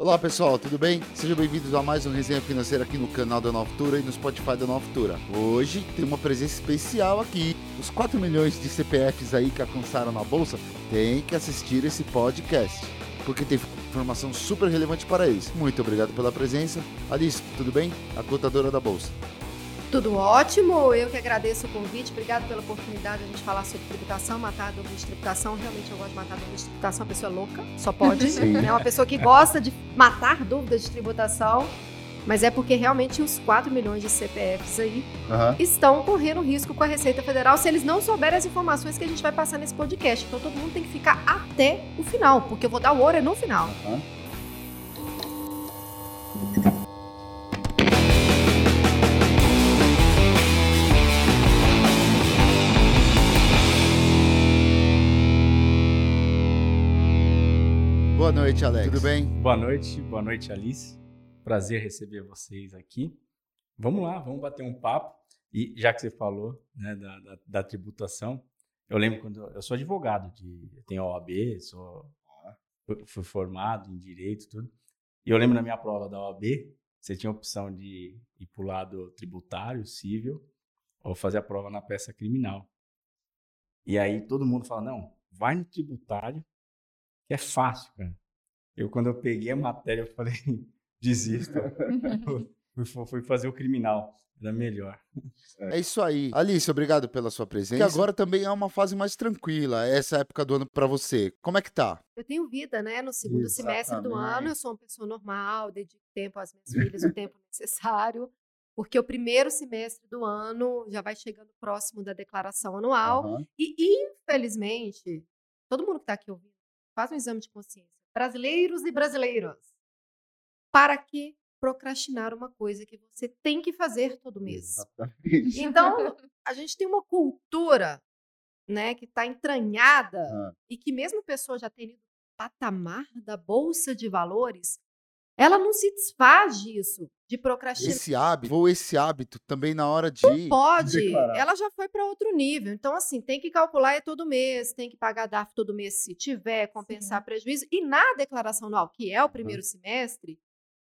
Olá pessoal, tudo bem? Sejam bem-vindos a mais um Resenha Financeira aqui no canal da Nova Futura e no Spotify da Nova Futura. Hoje tem uma presença especial aqui. Os 4 milhões de CPFs aí que alcançaram na bolsa têm que assistir esse podcast, porque tem informação super relevante para eles. Muito obrigado pela presença. Alice, tudo bem? A cotadora da bolsa. Tudo ótimo, eu que agradeço o convite, obrigado pela oportunidade de a gente falar sobre tributação, matar dúvida de tributação. Realmente eu gosto de matar dúvida de tributação, uma pessoa louca, só pode. É uma pessoa que gosta de matar dúvidas de tributação, mas é porque realmente os 4 milhões de CPFs aí uhum. estão correndo risco com a Receita Federal se eles não souberem as informações que a gente vai passar nesse podcast. Então todo mundo tem que ficar até o final, porque eu vou dar o ouro no final. Uhum. Boa noite, Alex. Tudo bem? Boa noite, boa noite, Alice. Prazer receber vocês aqui. Vamos lá, vamos bater um papo. E já que você falou né, da, da, da tributação, eu lembro quando eu sou advogado, de, eu tenho OAB, sou, fui formado em direito, tudo. E eu lembro na minha prova da OAB, você tinha a opção de ir para o lado tributário, civil, ou fazer a prova na peça criminal. E aí todo mundo fala: não, vai no tributário, que é fácil, cara. Eu, quando eu peguei a matéria, eu falei, desisto. fui, fui fazer o criminal. Era melhor. É isso aí. Alice, obrigado pela sua presença. Que agora também é uma fase mais tranquila, essa época do ano para você. Como é que tá? Eu tenho vida, né? No segundo Exatamente. semestre do ano, eu sou uma pessoa normal, dedico tempo às minhas filhas, o tempo necessário. Porque o primeiro semestre do ano já vai chegando próximo da declaração anual. Uhum. E, infelizmente, todo mundo que está aqui ouvindo faz um exame de consciência brasileiros e brasileiras. Para que procrastinar uma coisa que você tem que fazer todo mês? Exatamente. Então, a gente tem uma cultura né, que está entranhada ah. e que mesmo pessoa já tendo patamar da bolsa de valores, ela não se desfaz disso, de procrastinar. Esse hábito, ou esse hábito também na hora de. Não pode. Declarar. Ela já foi para outro nível. Então, assim, tem que calcular é todo mês, tem que pagar DAF todo mês se tiver, compensar Sim. prejuízo. E na declaração anual, que é o primeiro uhum. semestre,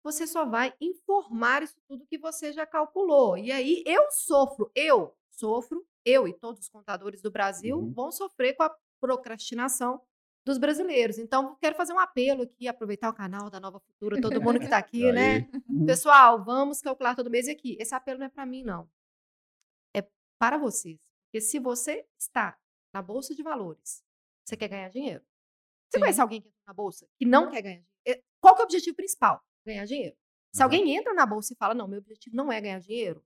você só vai informar isso tudo que você já calculou. E aí eu sofro, eu sofro, eu e todos os contadores do Brasil uhum. vão sofrer com a procrastinação dos brasileiros. Então, quero fazer um apelo aqui, aproveitar o canal da Nova Futura, todo mundo que está aqui, né? Uhum. Pessoal, vamos calcular todo mês aqui. Esse apelo não é para mim, não. É para vocês. Porque se você está na Bolsa de Valores, você quer ganhar dinheiro. Você Sim. conhece alguém que entra na Bolsa que não quer ganhar dinheiro? Qual é o objetivo principal? Ganhar dinheiro. Se uhum. alguém entra na Bolsa e fala, não, meu objetivo não é ganhar dinheiro,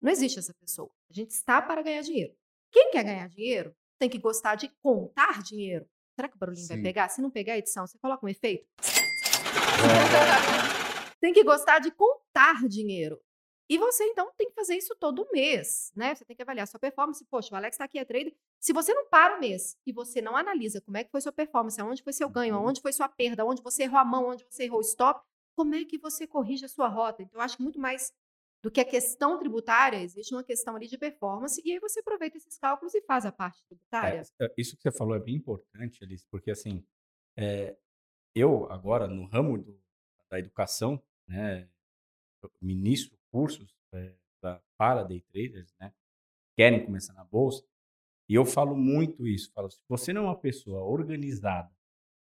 não existe essa pessoa. A gente está para ganhar dinheiro. Quem quer ganhar dinheiro tem que gostar de contar dinheiro. Será que o barulhinho Sim. vai pegar? Se não pegar a edição, você coloca um efeito? É. tem que gostar de contar dinheiro. E você, então, tem que fazer isso todo mês, né? Você tem que avaliar sua performance. Poxa, o Alex está aqui, é trader. Se você não para o mês e você não analisa como é que foi sua performance, aonde foi seu ganho, uhum. aonde foi sua perda, aonde você errou a mão, aonde você errou o stop, como é que você corrige a sua rota? Então, eu acho muito mais do que a questão tributária, existe uma questão ali de performance, e aí você aproveita esses cálculos e faz a parte é, tributária. É, isso que você falou é bem importante, Alice, porque assim, é, eu agora, no ramo do, da educação, né, ministro cursos é, pra, para day traders, né, querem começar na bolsa, e eu falo muito isso, falo, se você não é uma pessoa organizada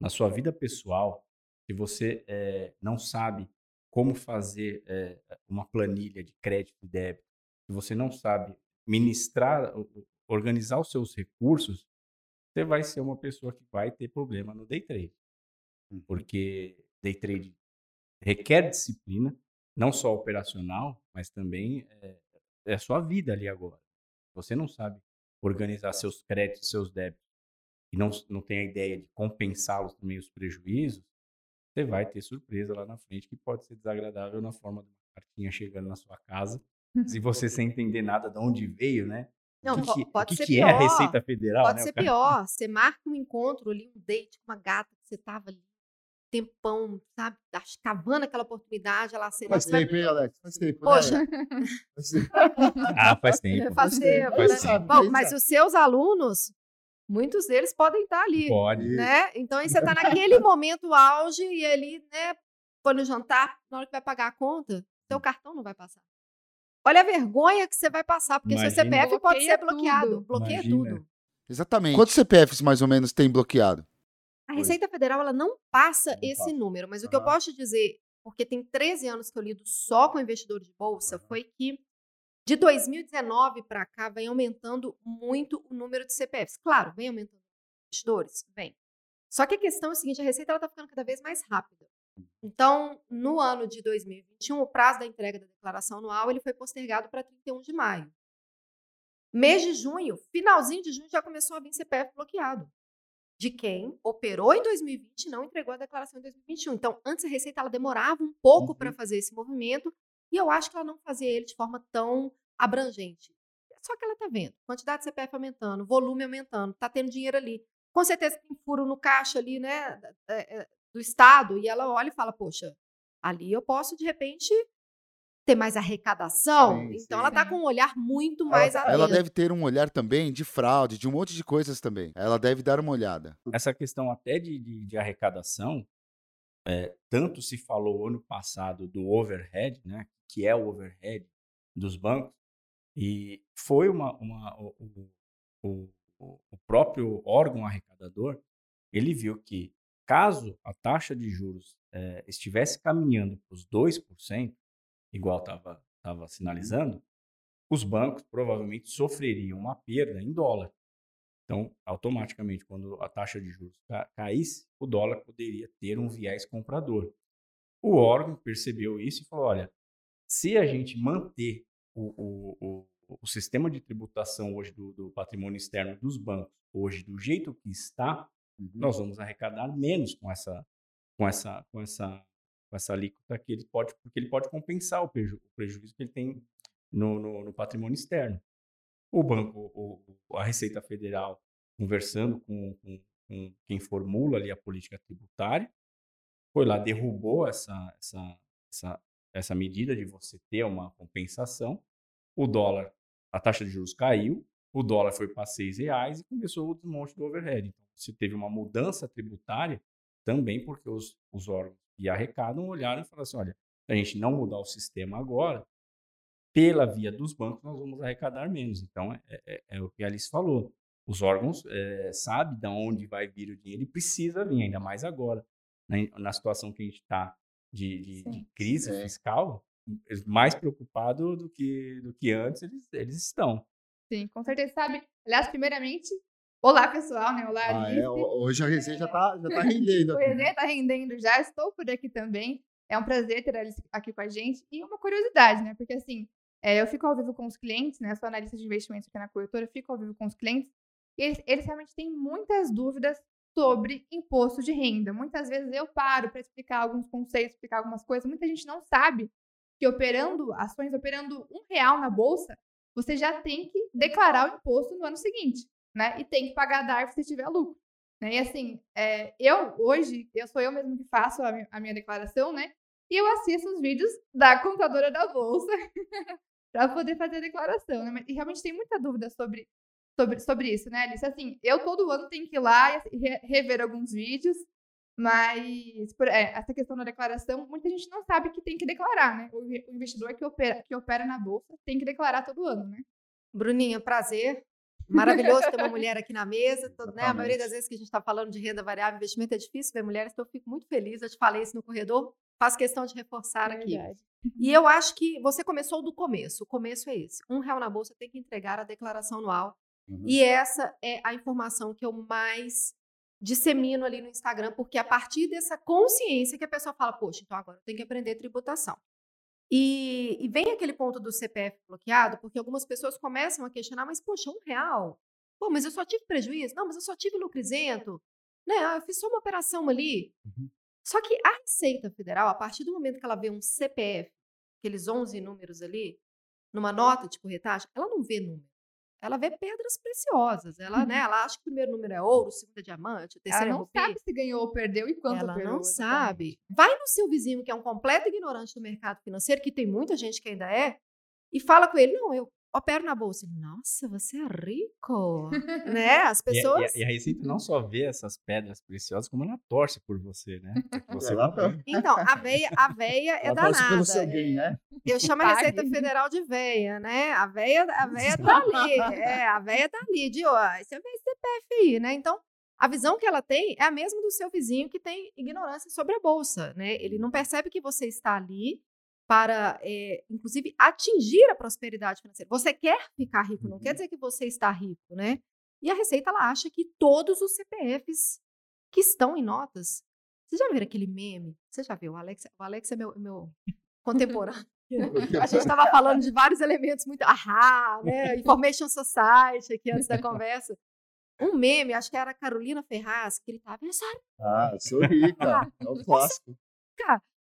na sua vida pessoal, se você é, não sabe como fazer é, uma planilha de crédito e débito, se você não sabe ministrar, organizar os seus recursos, você vai ser uma pessoa que vai ter problema no day trade. Uhum. Porque day trade requer disciplina, não só operacional, mas também é, é a sua vida ali agora. Você não sabe organizar seus créditos, seus débitos, e não, não tem a ideia de compensá-los também os prejuízos, você vai ter surpresa lá na frente que pode ser desagradável na forma de uma cartinha chegando na sua casa. Se você sem entender nada de onde veio, né? Não, que, pode que ser que pior. é a Receita Federal? Pode né, ser pior. Você marca um encontro ali, um date com uma gata que você tava ali tempão, sabe? Cavando aquela oportunidade, ela seria. Faz tempo, hein, Alex? Faz tempo. Né? Poxa. Né? ah, faz tempo. Faz tempo. Faz né? tempo. Bom, mas os seus alunos muitos deles podem estar ali. Pode. Né? Então aí você está naquele momento auge e ali, né? foi no jantar, na hora que vai pagar a conta, seu cartão não vai passar. Olha a vergonha que você vai passar, porque seu Imagina. CPF pode ser bloqueado. tudo. Bloqueia Imagina. tudo. Exatamente. Quantos CPFs mais ou menos tem bloqueado? A Oi. Receita Federal ela não passa Não esse passa. número, mas o que eu Aham. posso te dizer, porque tem 13 anos que eu lido só com investidores de bolsa, Aham. foi que de 2019 para cá vem aumentando muito o número de CPFs. Claro, vem aumentando os investidores, vem. Só que a questão é a seguinte, a Receita está ficando cada vez mais rápida. Então, no ano de 2021, o prazo da entrega da declaração anual ele foi postergado para 31 de maio. Mês de junho, finalzinho de junho, já começou a vir CPF bloqueado de quem operou em 2020 e não entregou a declaração em 2021. Então, antes a Receita ela demorava um pouco para fazer esse movimento e eu acho que ela não fazia ele de forma tão abrangente. Só que ela está vendo, quantidade de CPF aumentando, volume aumentando, está tendo dinheiro ali. Com certeza tem furo no caixa ali, né, é, é, do Estado, e ela olha e fala, poxa, ali eu posso, de repente, ter mais arrecadação. Sim, então, sim. ela está Sim. com um olhar muito mais Ela, atento. ela deve ter um olhar também de fraude, de um monte de coisas também. Ela deve dar uma olhada. essa questão até de, de, de arrecadação, é, tanto se falou ano passado do overhead, né, que é o overhead dos bancos, e foi uma, uma o, o- o, próprio órgão arrecadador, ele viu que caso a taxa de juros é, estivesse caminhando para os 2%, igual estava tava sinalizando, os bancos provavelmente sofreriam uma perda em dólar. Então, automaticamente, quando a taxa de juros ca- caísse, o dólar poderia ter um viés comprador. O órgão percebeu isso e falou: olha, se a gente manter o, o, o, o sistema de tributação hoje do, do patrimônio externo dos bancos, hoje do jeito que está, nós vamos arrecadar menos com essa, com essa, com essa, com essa alíquota que ele pode, porque ele pode compensar o, preju- prejuízo que ele tem no, no, no patrimônio externo. O banco, a Receita Federal, conversando com, com, com quem formula ali a política tributária, foi lá, derrubou essa, essa, essa, essa medida de você ter uma compensação. O dólar, a taxa de juros caiu, o dólar foi para seis reais e começou o desmonte do overhead. Então, você teve uma mudança tributária também porque os, os órgãos que arrecadam olharam e falaram assim, olha, se a gente não mudar o sistema agora, pela via dos bancos, nós vamos arrecadar menos. Então, é, é- é o que a Alice falou. Os órgãos é, sabem de onde vai vir o dinheiro e precisa vir, ainda mais agora. Na, na situação que a gente está de, de- de crise É. fiscal, mais preocupado do que, do que antes eles, eles estão. Sim, com certeza. Sabe? Aliás, primeiramente, olá, pessoal, né? Olá, Ah, Alice. é, ho- hoje a resenha já tá, já tá rendendo. O aqui. Resenha tá rendendo já, estou por aqui também. É um prazer ter a Alice aqui com a gente. E uma curiosidade, né? Porque assim, é, eu fico ao vivo com os clientes, né? Sou analista de investimentos aqui na corretora, fico ao vivo com os clientes. E eles, eles realmente têm muitas dúvidas sobre imposto de renda. Muitas vezes eu paro para explicar alguns conceitos, explicar algumas coisas. Muita gente não sabe que operando ações, operando um real na bolsa, você já tem que declarar o imposto no ano seguinte, né? E tem que pagar DARF se tiver lucro. Né? E assim, é, eu hoje, eu sou eu mesmo que faço a, a minha declaração, né? E eu assisto os vídeos da contadora da bolsa para poder fazer a declaração, né? E realmente tem muita dúvida sobre, sobre, sobre isso, né, Alice? Assim, eu todo ano tenho que ir lá e re- rever alguns vídeos, mas por- é, essa questão da declaração, muita gente não sabe que tem que declarar, né? O, inve- o investidor que opera, que opera na bolsa tem que declarar todo ano, né? Bruninha, prazer. Maravilhoso ter uma mulher aqui na mesa. Tô- né, a maioria das vezes que a gente está falando de renda variável, investimento é difícil ver mulheres, então eu fico muito feliz. Eu te falei isso no corredor, faço questão de reforçar aqui. Verdade. E eu acho que você começou do começo. O começo é esse. Um real na bolsa tem que entregar a declaração anual. Uhum. E essa é a informação que eu mais dissemino ali no Instagram, porque é a partir dessa consciência que a pessoa fala, poxa, então agora eu tenho que aprender tributação. E, e vem aquele ponto do CPF bloqueado, porque algumas pessoas começam a questionar, mas poxa, um real? Pô, mas eu só tive prejuízo? Não, mas eu só tive lucro isento. Né? Ah, eu fiz só uma operação ali. Uhum. Só que a Receita Federal, a partir do momento que ela vê um CPF, aqueles 11 números ali, numa nota de corretagem, ela não vê número. Ela vê pedras preciosas. Ela, né, ela acha que o primeiro número é ouro, o segundo é diamante, o Ela terceiro é não rubi. sabe se ganhou ou perdeu e quanto Ela perdeu. não exatamente. sabe. Vai no seu vizinho, que é um completo ignorante do mercado financeiro, que tem muita gente que ainda é, e fala com ele: não, eu, opero na bolsa. Nossa, você é rico, né? As E, a- e pessoas... a- e a Receita não só vê essas pedras preciosas, como ela torce por você, né? Você Ela. Então, a veia, a veia é Ela torce pelo danada. seu gain, né? Eu chamo a. Receita Federal de veia, né? A veia, a veia tá ali. É, a veia tá ali, de ó, você vê CPF aí, né? Então, a visão que ela tem é a mesma do seu vizinho que tem ignorância sobre a bolsa, né? Ele não percebe que você está ali para, é, inclusive, atingir a prosperidade financeira. Você quer ficar rico, não quer dizer que você está rico, né? E a Receita, ela acha que todos os CPFs que estão em notas. Vocês já viram aquele meme? Você já viu? O Alex, o Alex é meu, meu contemporâneo. A gente estava falando de vários elementos muito. Ahá, né? Information Society aqui antes da conversa. Um meme, acho que era a Carolina Ferraz, que ele estava. Ah, sou rica. É o clássico.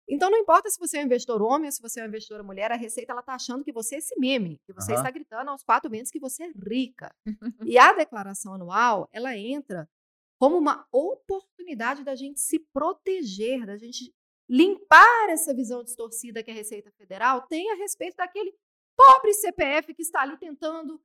Então não importa se você é um investidor homem ou se você é uma investidora mulher, a Receita ela está achando que você é esse meme, que você Aham. está gritando aos quatro ventos que você é rica. e a declaração anual, ela entra como uma oportunidade da gente se proteger, da gente limpar essa visão distorcida que a Receita Federal tem a respeito daquele pobre CPF que está ali tentando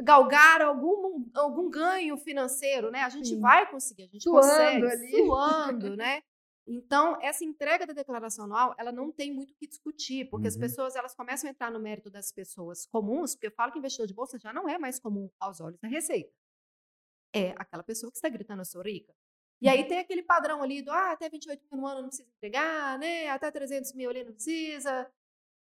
galgar algum, algum ganho financeiro, né? A gente Sim. vai conseguir, a gente Suando consegue, ali. suando, né? Então, essa entrega da declaração anual, ela não tem muito o que discutir, porque as Uhum. pessoas, elas começam a entrar no mérito das pessoas comuns, porque eu falo que investidor de bolsa já não é mais comum aos olhos da Receita. É aquela pessoa que está gritando, eu sou rica. E aí tem aquele padrão ali do, ah, até 28 mil no ano não precisa entregar, né? Até 300 mil ali não precisa.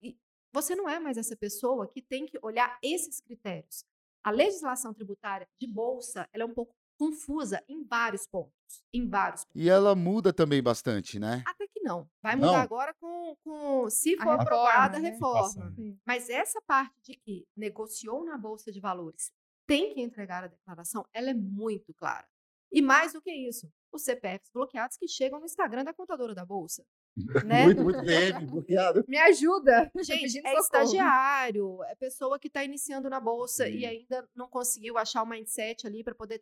E você não é mais essa pessoa que tem que olhar esses critérios. A legislação tributária de bolsa, ela é um pouco confusa em vários pontos. Em vários pontos. E ela muda também bastante, né? Até que não. Vai mudar Não? agora com, com se A for aprovada a reforma, né? reforma. Mas essa parte de que negociou na Bolsa de Valores tem que entregar a declaração, ela é muito clara. E mais do que isso, os CPFs bloqueados que chegam no Instagram da contadora da Bolsa. Né? Muito, muito bem, bloqueado. Me ajuda. Gente, é estagiário, é pessoa que está iniciando na bolsa e Sim. ainda não conseguiu achar o mindset ali para poder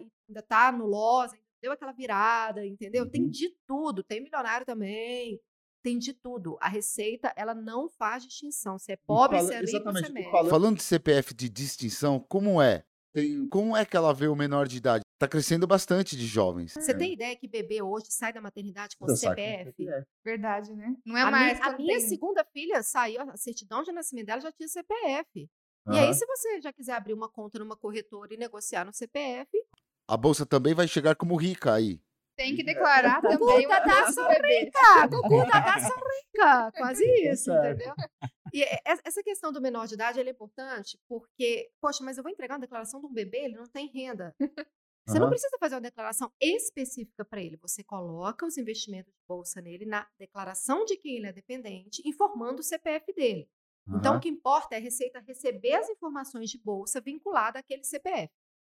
e ainda tá no loss, deu aquela virada, entendeu? Tem Uhum. de tudo, tem milionário também, tem de tudo. A receita, ela não faz distinção, se é pobre, fala- se é rico, se é e médio. falando- Falando de CPF de distinção, como é? Tem- como é que ela vê o menor de idade? Tá crescendo bastante de jovens. Você tem ideia que bebê hoje sai da maternidade com saco. CPF? Verdade, né? Não é A, mais. minha, a minha tem- segunda filha saiu, a certidão de nascimento dela já tinha CPF. E Aham. aí, se você já quiser abrir uma conta numa corretora e negociar no CPF, A bolsa também vai chegar como rica aí. Tem que declarar também o Puta, tá nosso bebê. Ah, Gugu tá da rica, quase isso, entendeu? E é- é- essa questão do menor de idade ela é importante porque, poxa, mas eu vou entregar uma declaração de um bebê, ele não tem renda. Você não Aham. precisa fazer uma declaração específica para ele. Você coloca os investimentos de bolsa nele na declaração de que ele é dependente, informando o CPF dele. Então, o que importa é a Receita receber as informações de bolsa vinculada àquele CPF.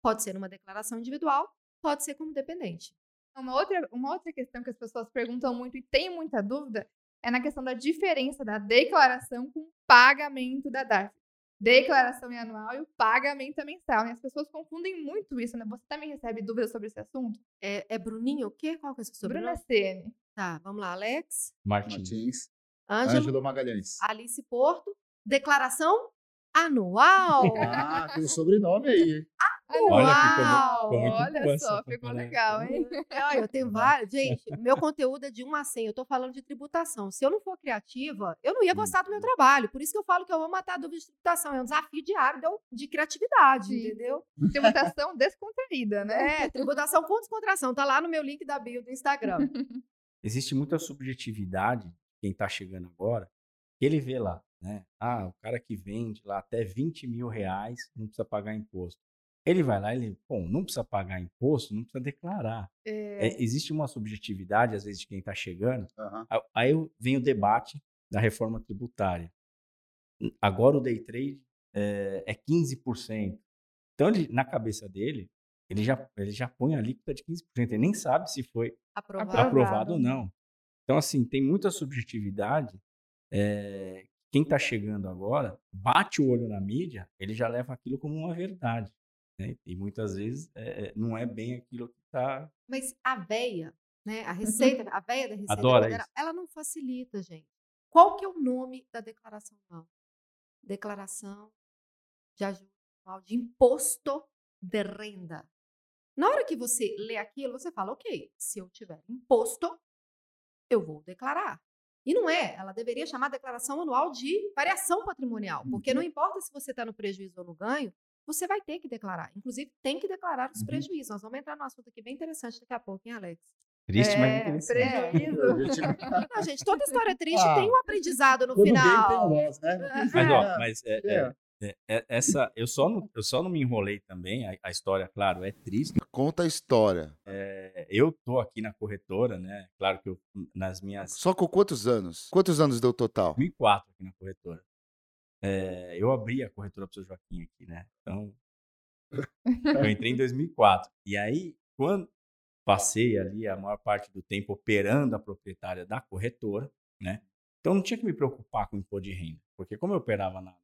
Pode ser numa declaração individual, pode ser como dependente. Uma outra, uma outra questão que as pessoas perguntam muito e têm muita dúvida é na questão da diferença da declaração com o pagamento da DARF. Declaração anual e o pagamento mensal. E as pessoas confundem muito isso, né? Você também recebe dúvidas sobre esse assunto? É, é Bruninho o quê? Qual que é o seu Bruna sobrenome? CN. Tá, vamos lá. Alex, Martins. Martins. Ângelo, Ângelo Magalhães. Alice Porto. Declaração anual. Ah, tem o sobrenome aí. Hein? Olha, ficou Uau! ficou muito Olha só, ficou legal, hein? Olha, eu tenho vários. Gente, meu conteúdo é de 1 a 100. Eu tô falando de tributação. Se eu não for criativa, eu não ia gostar do meu trabalho. Por isso que eu falo que eu amo matar dúvida de tributação. É um desafio diário de criatividade, Sim. entendeu? Tributação descontraída, né? É, tributação com descontração. Tá lá no meu link da bio do Instagram. Existe muita subjetividade, quem está chegando agora, que ele vê lá, né? Ah, o cara que vende lá até 20 mil reais não precisa pagar imposto. Ele vai lá ele, bom, não precisa pagar imposto, não precisa declarar. É, É, existe uma subjetividade, às vezes, de quem está chegando. A- Aí vem o debate da reforma tributária. Agora o day trade é, é 15%. Então, ele, na cabeça dele, ele já, ele já põe a alíquota de 15%. Ele nem sabe se foi Aprovado. Aprovado. aprovado ou não. Então, assim, tem muita subjetividade. é, quem está chegando agora, bate o olho na mídia, ele já leva aquilo como uma verdade. Né? E muitas vezes é, é, não é bem aquilo que está. Mas a veia, né? A receita, a veia da Receita Adora Federal, isso. ela não facilita, gente. Qual que é o nome da declaração anual? Declaração de ajuste anual de imposto de renda. Na hora que você lê aquilo, você fala, ok, se eu tiver imposto, eu vou declarar. E não é, ela deveria chamar declaração anual de variação patrimonial, porque não importa se você está no prejuízo ou no ganho, você vai ter que declarar. Inclusive, tem que declarar os Uhum. prejuízos. Nós vamos entrar num assunto aqui bem interessante daqui a pouco, hein, Alex? Triste, mas É, interessante. prejuízo. Não, gente, toda história triste Ah, tem um aprendizado no tem final. loss, né? Mas, ó, É, mas é, é. é, é, é, essa, eu só, não, eu só não me enrolei também. A, a história, claro, é triste. Conta a história. É, eu tô aqui na corretora, né? Claro que eu, nas minhas Só com quantos anos? Quantos anos deu total? 2004 aqui na corretora. É, eu abri a corretora para o seu Joaquim aqui, né? Então, eu entrei em 2004. E aí, quando passei ali a maior parte do tempo operando a proprietária da corretora, né? Então, não tinha que me preocupar com o imposto de renda. Porque como eu operava na,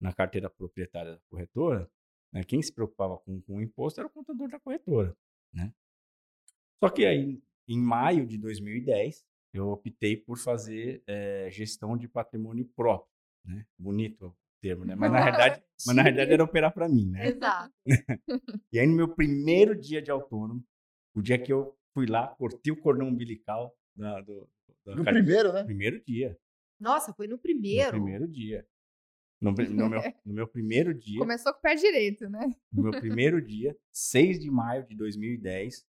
na carteira proprietária da corretora, né, quem se preocupava com, com o imposto era o contador da corretora, né? Só que aí, em maio de 2010, eu optei por fazer eh, gestão de patrimônio próprio, né? Bonito o termo, né? Mas na verdade, mas na verdade era operar para mim, né? Exato. E aí no meu primeiro dia de autônomo, o dia que eu fui lá, cortei o cordão umbilical da, do, da No primeiro, né? primeiro dia. Nossa, foi no No primeiro. primeiro dia. No, no meu, no meu primeiro dia, Começou com o pé direito, né? no meu primeiro dia, 6 de maio de 2010,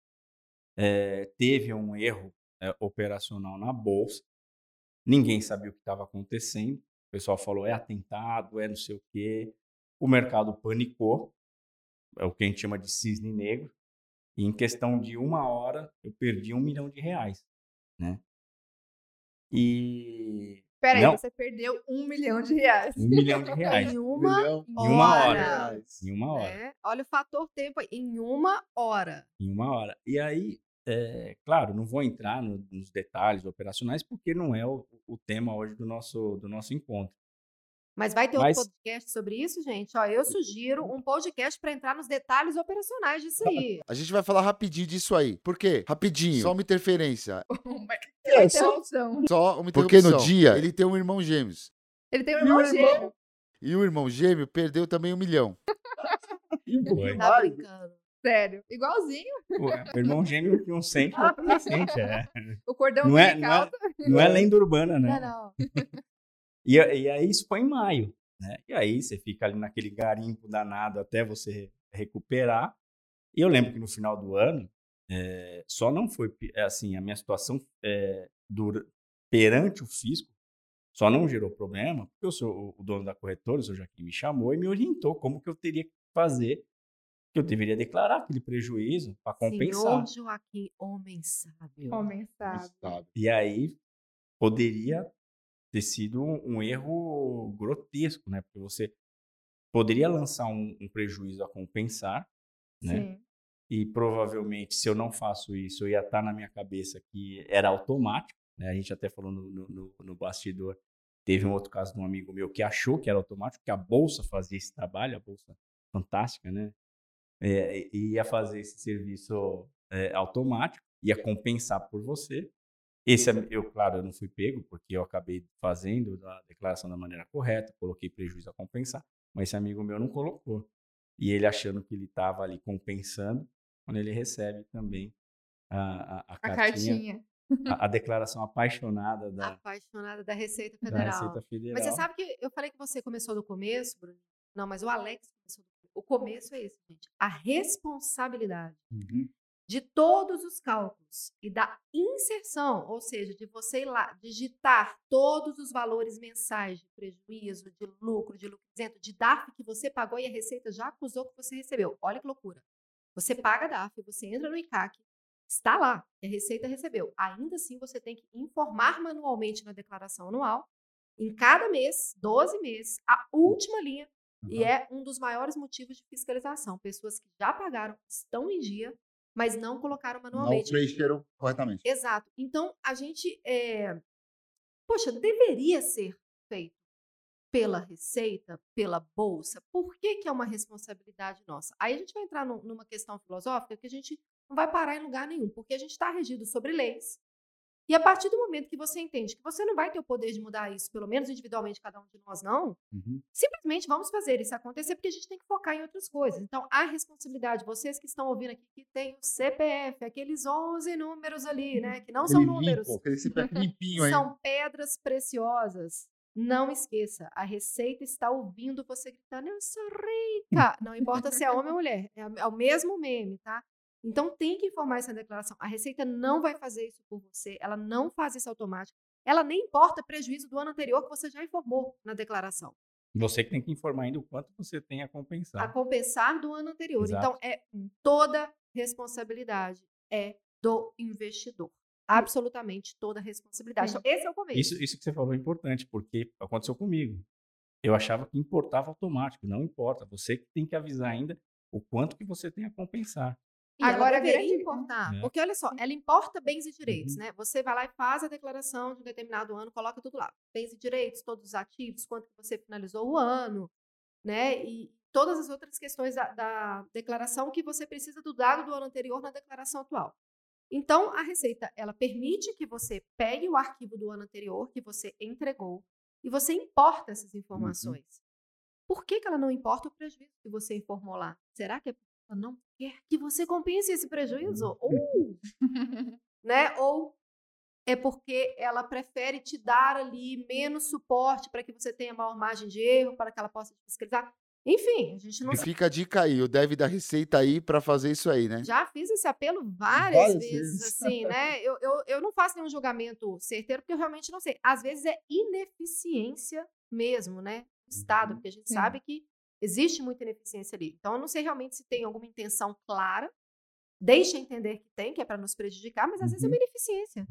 eh, teve um erro eh, operacional na bolsa. Ninguém sabia o que estava acontecendo. O pessoal falou, é atentado, é não sei o quê. O mercado panicou. É o que a gente chama de cisne negro. E em questão de uma hora, eu perdi um milhão de reais, né? E Peraí, Não. você perdeu um milhão de reais. um milhão de reais Em uma Milhão. em uma hora. hora. Em uma hora. né? Olha o fator tempo aí, em uma hora. em uma hora. E aí, é, claro, não vou entrar no- nos detalhes operacionais porque não é o, o tema hoje do nosso, do nosso encontro. Mas vai ter Mas- outro podcast sobre isso, gente? Ó, eu sugiro um podcast para entrar nos detalhes operacionais disso aí. A gente vai falar rapidinho disso aí. Por quê? Rapidinho. Só uma interferência. Uma É, só, interrupção. só uma Porque interrupção. no dia- Ele tem um irmão gêmeos. Ele tem um E irmão irmão? gêmeo. E o irmão gêmeo perdeu também um milhão. Tá brincando. Sério. Igualzinho. O, o irmão gêmeo que um sente, o outro não sente. É. O cordão Não é, não, é, não é lenda urbana, né? Não, não. E, e aí isso foi em maio, né? E aí você fica ali naquele garimpo danado até você recuperar. E eu lembro que no final do ano, eh, só não foi pi- assim, a minha situação eh, dura- perante o fisco só não gerou problema, porque eu sou o- dono da corretora, o senhor Joaquim me chamou e me orientou como que eu teria que fazer, que eu deveria declarar aquele prejuízo para compensar. Senhor Joaquim, homem sábio. Homem. Sabe? E aí poderia ter sido um, erro grotesco, né? Porque você poderia lançar um, um prejuízo a compensar, né? Sim. E provavelmente, se eu não faço isso, eu ia estar na minha cabeça que era automático, né? A gente até falou no- no- no bastidor. Teve um outro caso de um amigo meu que achou que era automático, que a bolsa fazia esse trabalho, a bolsa fantástica, né? É, ia fazer esse serviço é, automático, ia compensar por você. Esse, é- eu, claro, eu não fui pego, porque eu acabei fazendo a declaração da maneira correta, coloquei prejuízo a compensar, mas esse amigo meu não colocou. E ele achando que ele estava ali compensando, quando ele recebe também a, a, a A cartinha, cartinha. a, a declaração apaixonada da, Apaixonada da Receita da Federal. Receita Federal. Mas você sabe que eu falei que você começou do começo, Bruno? Não, mas o Alex começou do O começo é esse, gente. A responsabilidade Uhum. de todos os cálculos e da inserção, ou seja, de você ir lá digitar todos os valores mensais de prejuízo, de lucro, de lucro isento, de DARF que você pagou e a Receita já acusou que você recebeu. Olha que loucura. Você paga DARF, você entra no ICAC, está lá, que a Receita recebeu. Ainda assim, você tem que informar manualmente na declaração anual, em cada mês, 12 meses, a última linha e é um dos maiores motivos de fiscalização. Pessoas que já pagaram, estão em dia, mas não colocaram Não manualmente. preencheram corretamente. Exato. Então, a gente. é, Poxa, deveria ser feito pela Receita, pela Bolsa. Por que, que é uma responsabilidade nossa? Aí a gente vai entrar num- numa questão filosófica que a gente não vai parar em lugar nenhum, porque a gente está regido sobre leis. E a partir do momento que você entende que você não vai ter o poder de mudar isso, pelo menos individualmente, cada um de nós não, Uhum. simplesmente vamos fazer isso acontecer, porque a gente tem que focar em outras coisas. Então, a responsabilidade, vocês que estão ouvindo aqui, que tem o CPF, aqueles 11 números ali, né, que não são Aquele números, limpo, aquele CPF limpinho aí. são pedras preciosas. Não esqueça, a Receita está ouvindo você gritando, eu sou rica. Não importa se é homem ou mulher, é é o mesmo meme, tá? Então tem que informar essa declaração. A Receita não vai fazer isso por você, ela não faz isso automático. Ela nem importa prejuízo do ano anterior que você já informou na declaração. Você que tem que informar ainda o quanto você tem a compensar. A compensar do ano anterior. Exato. Então é toda responsabilidade é do investidor. Absolutamente toda responsabilidade. Sim. Então, esse é o começo. Isso, isso que você falou é importante, porque aconteceu comigo. Eu achava que importava automático. Não importa. Você que tem que avisar ainda o quanto que você tem a compensar. E Agora, ela deveria grande- importar. É. Porque, olha só, ela importa bens e direitos, Uhum. né? Você vai lá e faz a declaração de um determinado ano, coloca tudo lá. Bens e direitos, todos os ativos, quanto que você finalizou o ano, né? E todas as outras questões da, da declaração que você precisa do dado do ano anterior na declaração atual. Então, a Receita, ela permite que você pegue o arquivo do ano anterior que você entregou e você importa essas informações. Por que, que ela não importa o prejuízo que você informou lá? Será que é porque ela não quer que você compense esse prejuízo? Ou, né? Ou é porque ela prefere te dar ali menos suporte para que você tenha maior margem de erro, para que ela possa te fiscalizar. Enfim, a gente não E fica a dica aí, o dev da Receita aí pra fazer isso aí, né? já fiz esse apelo várias, Várias vezes, vezes. assim, né? Eu, eu, eu não faço nenhum julgamento certeiro, porque eu realmente não sei. Às vezes é ineficiência mesmo, né? Do Estado, Uhum. porque a gente Sim. sabe que existe muita ineficiência ali. Então, eu não sei realmente se tem alguma intenção clara. Deixa entender que tem, que é para nos prejudicar, mas às vezes é Uhum. uma ineficiência.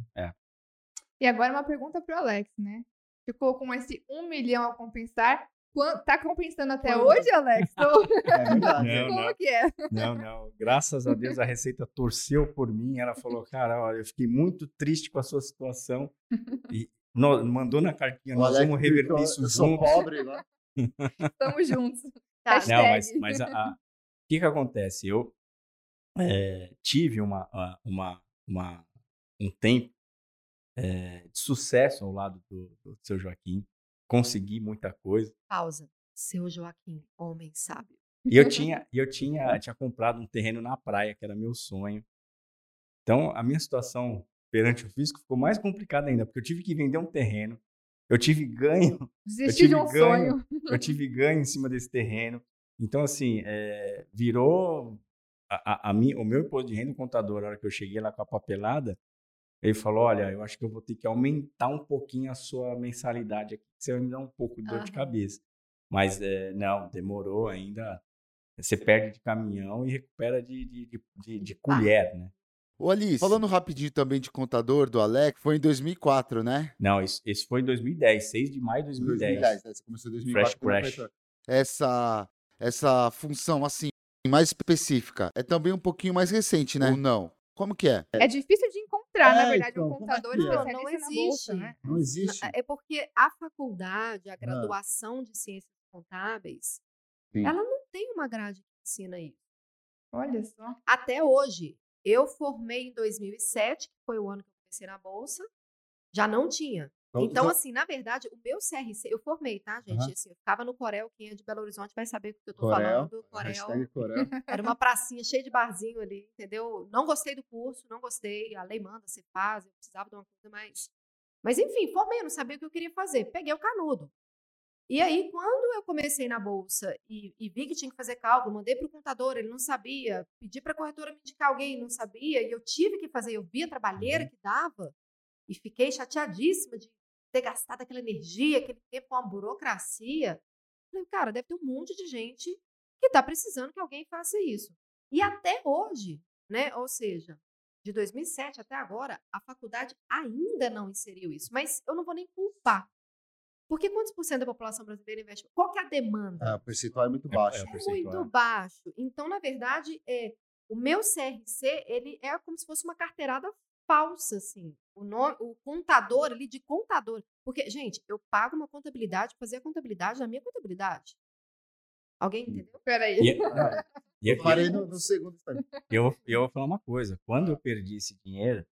E agora uma pergunta pro Alex, né? Ficou com esse um milhão a compensar. Quan- Tá compensando até Quanto? hoje, Alex? É verdade. Não, como não. que é? Não, não. Graças a Deus a Receita torceu por mim. Ela falou, cara, ó, eu fiquei muito triste com a sua situação. E no- mandou na cartinha, O nós Alex vamos reverter isso eu sou juntos. pobre, né? Estamos juntos. Tá. Não, mas, mas a- a- o que que acontece? Eu eh, tive uma, a- uma, uma, um tempo eh, de sucesso ao lado do, do seu Joaquim. Consegui muita coisa. Pausa. Seu Joaquim, homem sábio. E eu tinha, e eu tinha, tinha comprado um terreno na praia, que era meu sonho. Então, a minha situação perante o fisco ficou mais complicada ainda, porque eu tive que vender um terreno. Eu tive ganho Desistir de tive um ganho. sonho. eu tive ganho em cima desse terreno. Então, assim, é, virou a, a, a mim, o meu imposto de renda, o contador, na hora que eu cheguei lá com a papelada, ele falou: Olha, eu acho que eu vou ter que aumentar um pouquinho a sua mensalidade aqui, que você vai me dar um pouco de dor de Aham. cabeça. Mas, é, não, demorou ainda. Você perde de caminhão e recupera de, de, de, de- de colher, né? Ô Alice, falando rapidinho também de contador do Alex, foi em 2004, né? Não, isso, esse foi em 2010, 6 de maio de 2010. né? Você começou em 2004. Fresh como Crash. Essa, essa função, assim, mais específica, é também um pouquinho mais recente, né? Ou não? Como que é? É difícil de encontrar, na É, verdade, então, um é contador que é? especialista Não na existe. bolsa, né? Não existe? É porque a faculdade, a graduação de ciências contábeis, Sim. ela não tem uma grade que ensina isso. Olha só. Até hoje, eu formei em 2007, que foi o ano que eu comecei na bolsa, já não tinha. Então, assim, na verdade, o meu CRC, eu formei, tá, gente? Aham. Assim, eu ficava no Corel, quem é de Belo Horizonte vai saber o que eu tô Corel, falando. Corel. Hashtag Corel. Era uma pracinha cheia de barzinho ali, entendeu? Não gostei do curso, não gostei. A lei manda, você faz, eu precisava de uma coisa mais. Mas enfim, formei, não sabia o que eu queria fazer. Peguei o canudo. E aí, quando eu comecei na bolsa e, e vi que tinha que fazer cálculo, mandei para o contador, ele não sabia, pedi para a corretora me indicar alguém, não sabia, e eu tive que fazer, eu vi a trabalheira que dava, e fiquei chateadíssima de ter gastado aquela energia, aquele tempo com a burocracia. Falei, cara, deve ter um monte de gente que está precisando que alguém faça isso. E até hoje, né? Ou seja, de 2007 até agora, a faculdade ainda não inseriu isso. Mas eu não vou nem culpar. Porque quantos por cento da população brasileira investe? Qual que é a demanda? Ah, o percentual é muito É- baixo. é É muito baixo. Então, na verdade, é, o meu CRC, ele é como se fosse uma carteirada falsa, assim. O, nome, o contador ali de contador. Porque, gente, eu pago uma contabilidade, fazer a contabilidade da minha contabilidade. Alguém entendeu? Peraí. E, e, Eu parei no, no segundo instante. eu, eu vou falar uma coisa. Quando eu perdi esse dinheiro,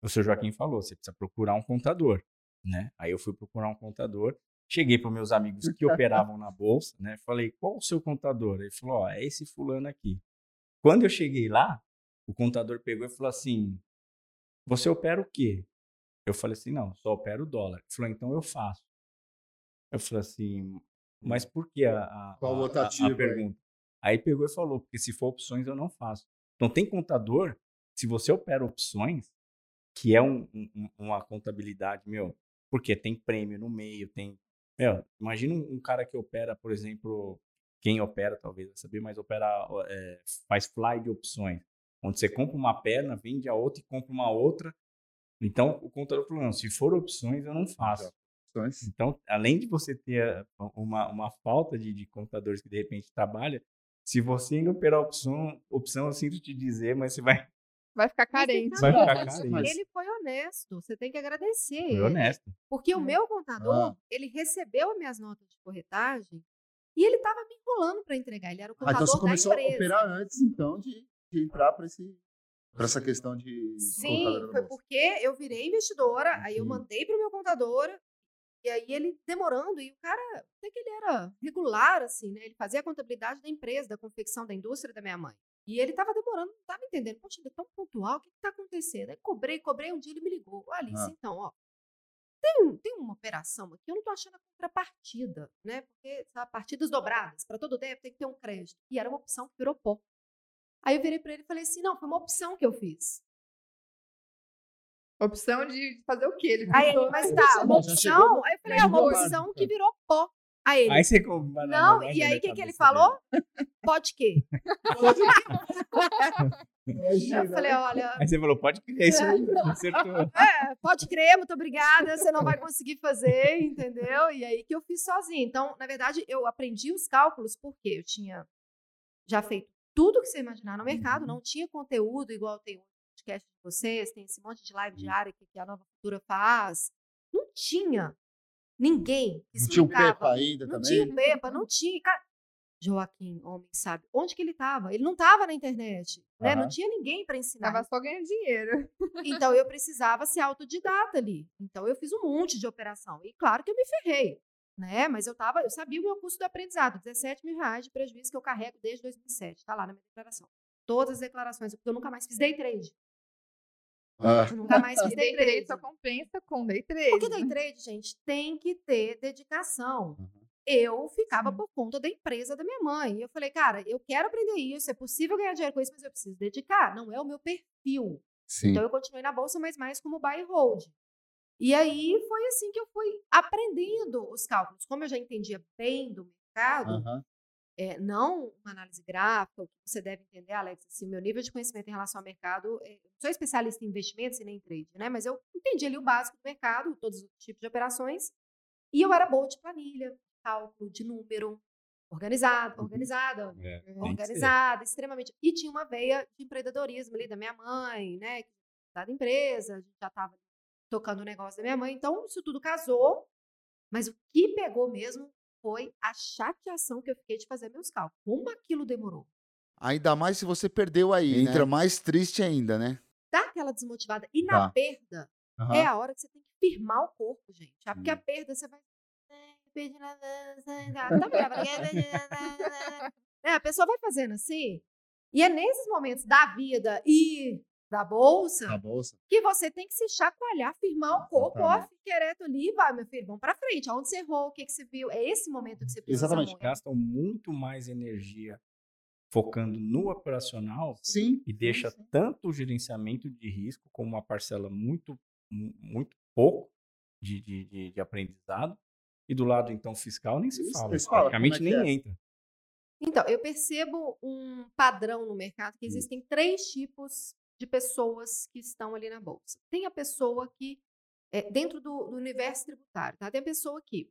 o seu Joaquim falou, você precisa procurar um contador, né? Aí eu fui procurar um contador, cheguei para meus amigos que operavam na bolsa, né? Falei, qual o seu contador? Ele falou, ó, é esse fulano aqui. Quando eu cheguei lá, o contador pegou e falou assim, você opera o quê? Eu falei assim, não, só opero dólar. Ele falou, então eu faço. Eu falei assim, mas por que a, a, Qual a- a- a ativo aí? pergunta? Aí pegou e falou, porque se for opções eu não faço. Então tem contador, se você opera opções, que é um- um- uma contabilidade, meu, porque tem prêmio no meio, tem. Meu, imagina um, cara que opera, por exemplo, quem opera talvez vai saber, mas opera, é, faz fly de opções, onde você compra uma perna, vende a outra e compra uma outra. Então o contador falou: não, se for opções eu não faço. Opções. Então, além de você ter a- uma, uma falta de, de contadores que de repente trabalha, se você ainda operar opção, opção eu sinto te dizer, mas você vai, Vai ficar carente. fica vai ficar bom. carente. Ele foi honesto, você tem que agradecer. Foi ele. honesto. Porque o É. meu contador, Ah. ele recebeu as minhas notas de corretagem e ele estava me enrolando para entregar. Ele era o Ah, contador então você começou a empresa. operar antes, então, de, de entrar para essa questão de Sim, foi porque eu virei investidora, aí eu Sim. mandei para o meu contador, e aí ele demorando, e o cara, até que ele era regular, assim, né? Ele fazia a contabilidade da empresa, da confecção, da indústria da minha mãe. E ele estava demorando, não estava entendendo. Poxa, ele é tão pontual, o que está acontecendo? Aí cobrei, cobrei, um dia ele me ligou. Ô, Alice, Ah. então, ó, tem, tem uma operação aqui, eu não tô achando a contrapartida, né? Porque, sabe, partidas dobradas, para todo débito tem que ter um crédito. E era uma opção que virou pó. Aí eu virei para ele e falei assim, não, foi uma opção que eu fiz. Opção de fazer o quê? Ele Aí mas "Ah, tá, uma opção. Aí eu falei, é uma opção que cara. virou pó. Aí ele, Aí você compra banana, não, vai e aí o que, que ele falou? Pode quê? Imagina, Eu falei, olha. Aí você falou, pode crer, é isso aí, acertou. é, pode crer, muito obrigada, você não vai conseguir fazer, entendeu? E aí que eu fiz sozinha. Então, na verdade, eu aprendi os cálculos porque eu tinha já feito tudo que você imaginar no mercado, Uhum. não tinha conteúdo igual tem o podcast de vocês, tem esse monte de live Uhum. diária que, que a Nova Cultura faz. Não tinha ninguém que Não tinha explicava. Pepa ainda Não também? tinha o Pepa, não tinha. Joaquim, homem sabe, onde que ele estava? Ele não estava na internet, né? Não tinha ninguém para ensinar. Tava só ganhando dinheiro. Então eu precisava ser autodidata ali. Então eu fiz um monte de operação. E claro que eu me ferrei, né? Mas eu tava, eu sabia o meu custo do aprendizado, 17 mil reais de prejuízo que eu carrego desde 2007. Tá lá na minha declaração. Todas as declarações, porque eu nunca mais fiz day trade. Ah, Eu nunca mais fiz E day trade só compensa com day trade. Porque day trade, gente, tem que ter dedicação. Uhum. Eu ficava Sim. por conta da empresa da minha mãe. E eu falei, cara, eu quero aprender isso, é possível ganhar dinheiro com isso, mas eu preciso dedicar. Não é o meu perfil. sim. Então eu continuei na bolsa, mas mais como buy and hold. E aí foi assim que eu fui aprendendo os cálculos. Como eu já entendia bem do mercado. É, não uma análise gráfica, o que você deve entender, Alex, assim, meu nível de conhecimento em relação ao mercado, é, sou especialista em investimentos e nem em trade, né? Mas eu entendi ali o básico do mercado, todos os tipos de operações, e eu era boa de planilha, cálculo, de número, organizada, organizada, É, organizada, extremamente. E tinha uma veia de empreendedorismo ali da minha mãe, né? Da empresa, a gente já estava tocando o negócio da minha mãe. Então, isso tudo casou. Mas o que pegou mesmo foi a chateação que eu fiquei de fazer meus cálculos. Como aquilo demorou? Ainda mais se você perdeu aí. Entra mais triste ainda, né? Dá aquela desmotivada. E na Tá. perda, Aham. é a hora que você tem que firmar o corpo, gente. Ah, Porque a perda você vai. É, a pessoa vai fazendo assim. E é nesses momentos da vida e da bolsa Na bolsa. que você tem que se chacoalhar, firmar o corpo, ó, fica ereto ali, vai, meu filho, vamos pra frente. Aonde você errou, o que, que você viu? É esse momento que você precisa Exatamente. muito. Gastam muito mais energia focando no operacional Sim. e deixa sim. tanto o gerenciamento de risco como uma parcela muito, mu- muito pouco de, de, de, de aprendizado. E do lado, então, fiscal, nem se Isso, fala. nem se fala, Praticamente é nem é? entra. Então, eu percebo um padrão no mercado Hum. que existem três tipos de pessoas que estão ali na bolsa. Tem a pessoa que, é, dentro do, do universo tributário, tá? tem a pessoa que,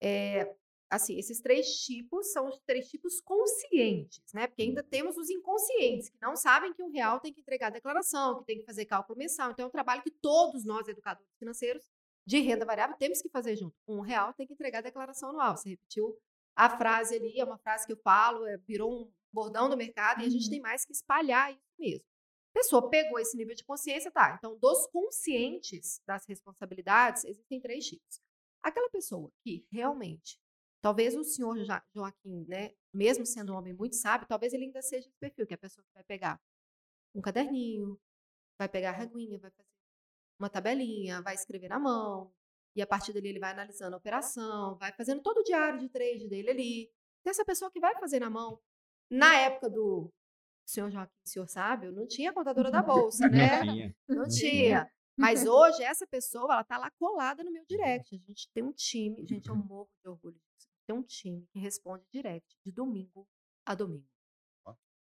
é, assim, esses três tipos são os três tipos conscientes, né? Porque ainda temos os inconscientes, que não sabem que o real tem que entregar a declaração, que tem que fazer cálculo mensal. Então, é um trabalho que todos nós, educadores financeiros, de renda variável, temos que fazer junto. Com o real tem que entregar a declaração anual. Você repetiu a frase ali, é uma frase que eu falo, é, virou um bordão do mercado e a gente Uhum. tem mais que espalhar isso mesmo. A pessoa pegou esse nível de consciência, tá? Então, dos conscientes das responsabilidades, existem três tipos. Aquela pessoa que realmente, talvez o senhor Jo- Joaquim, né, mesmo sendo um homem muito sábio, talvez ele ainda seja esse perfil, que é a pessoa que vai pegar um caderninho, vai pegar a reguinha, vai fazer uma tabelinha, vai escrever na mão, e a partir dali ele vai analisando a operação, vai fazendo todo o diário de trade dele ali. Tem essa pessoa que vai fazer na mão. Na época do senhor Joaquim, senhor sábio, não tinha contadora da bolsa, né? Não tinha. Não tinha. Mas hoje, essa pessoa, ela tá lá colada no meu direct. A gente tem um time, gente, eu morro de orgulho disso. Tem um time que responde direct de domingo a domingo.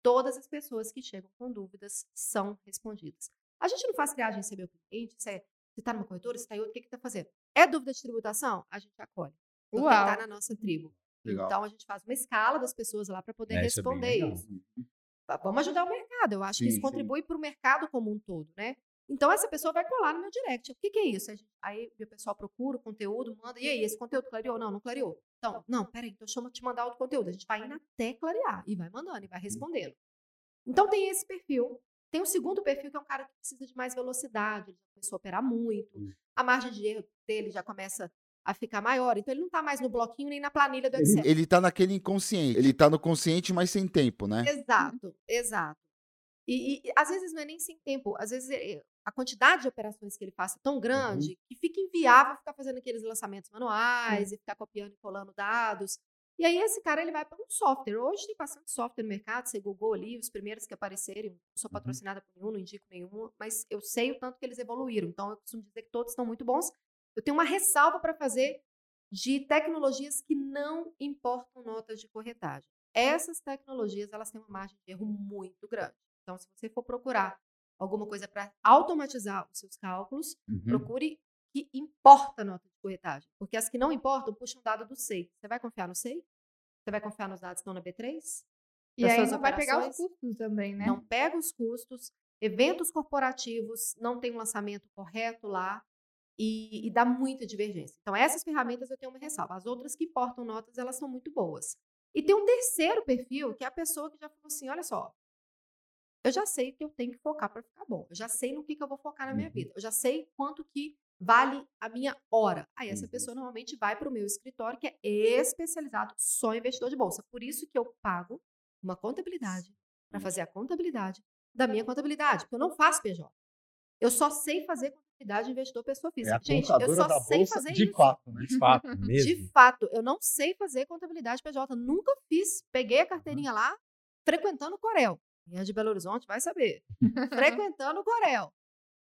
Todas as pessoas que chegam com dúvidas são respondidas. A gente não faz triagem em receber o cliente, se é- se tá numa corretora, se tá em outra, o que que tá fazendo? É dúvida de tributação? A gente acolhe. Porque Uau. tá na nossa tribo. Legal. Então, a gente faz uma escala das pessoas lá para poder É, isso é responder isso. Va- Vamos ajudar o mercado. Eu acho que Sim, isso sim. contribui para o mercado como um todo, né? Então, essa pessoa vai colar no meu direct. O que, que é isso? Aí o pessoal procura o conteúdo, manda. E aí, esse conteúdo clareou? Não, não clareou. Então, não, peraí, então deixa eu te mandar outro conteúdo. A gente vai indo até clarear e vai mandando e vai respondendo. Então, tem esse perfil. Tem o segundo perfil, que é um cara que precisa de mais velocidade, ele já começou a operar muito, Hum. a margem de erro dele já começa a ficar maior. Então, ele não está mais no bloquinho nem na planilha do Excel. Ele, ele tá naquele inconsciente. Ele tá no consciente, mas sem tempo, né? Exato, exato. E, e- às vezes não é nem sem tempo, às vezes é- a quantidade de operações que ele faz é tão grande que fica inviável ficar fazendo aqueles lançamentos manuais e ficar copiando e colando dados. E aí esse cara ele vai para um software. Hoje tem bastante software no mercado, você Google ali, os primeiros que aparecerem, não sou patrocinada por nenhum, não indico nenhum, mas eu sei o tanto que eles evoluíram. Então eu costumo dizer que todos estão muito bons. Eu tenho uma ressalva para fazer de tecnologias que não importam notas de corretagem. Essas tecnologias, elas têm uma margem de erro muito grande. Então, se você for procurar alguma coisa para automatizar os seus cálculos, Uhum. procure que importa a nota de corretagem. Porque as que não importam, puxam dado do SEI. Você vai confiar no SEI? Você vai confiar nos dados que estão na B3? E aí não vai pegar os custos também, né? Não pega os custos. Eventos corporativos não tem um lançamento correto lá e, e dá muita divergência. Então, essas ferramentas eu tenho uma ressalva. As outras que importam notas, elas são muito boas. E tem um terceiro perfil, que é a pessoa que já falou assim: olha só, eu já sei o que eu tenho que focar para ficar bom. Eu já sei no que, que eu vou focar na minha Uhum. vida. Eu já sei quanto que vale a minha hora. Aí essa Uhum. pessoa normalmente vai para o meu escritório, que é especializado só em investidor de bolsa. Por isso que eu pago uma contabilidade para fazer a contabilidade da minha contabilidade, porque eu não faço PJ. Eu só sei fazer contabilidade de investidor pessoa É física. a Gente, eu só da sei bolsa fazer de isso. fato, né? De fato, De mesmo. fato, eu não sei fazer contabilidade PJ. Nunca fiz. Peguei a carteirinha lá, frequentando o Corel. Quem é de Belo Horizonte vai saber. frequentando o Corel.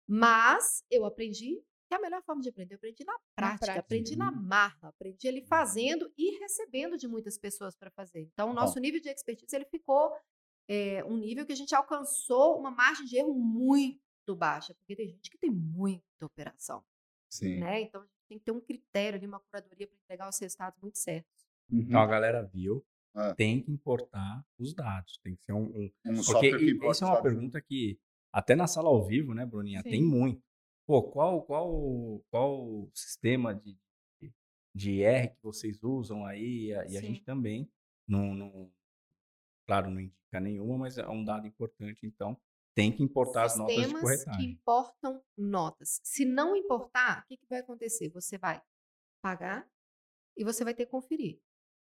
Mas eu aprendi que é a melhor forma de aprender. Eu aprendi na prática, prática. aprendi na marra, aprendi ali fazendo e recebendo de muitas pessoas para fazer. Então, o nosso nível de expertise ele ficou é, um nível que a gente alcançou uma margem de erro muito baixa, porque tem gente que tem muita operação Sim. né? Então a gente tem que ter um critério ali, uma curadoria para entregar os resultados muito certos. Então a galera viu, É. tem que importar os dados. Tem que ser um. um- Um porque importa isso é uma dados. pergunta que, até na sala ao vivo, né, Bruninha, tem Sim. muito. Pô, qual, qual, qual sistema de, de- de R que vocês usam aí? E a, e a gente também não, não- Claro, não indica nenhuma, mas é um dado importante, então tem que importar as notas de Sistemas que corretagem. importam notas. Se não importar, o que, que vai acontecer? Você vai pagar e você vai ter que conferir.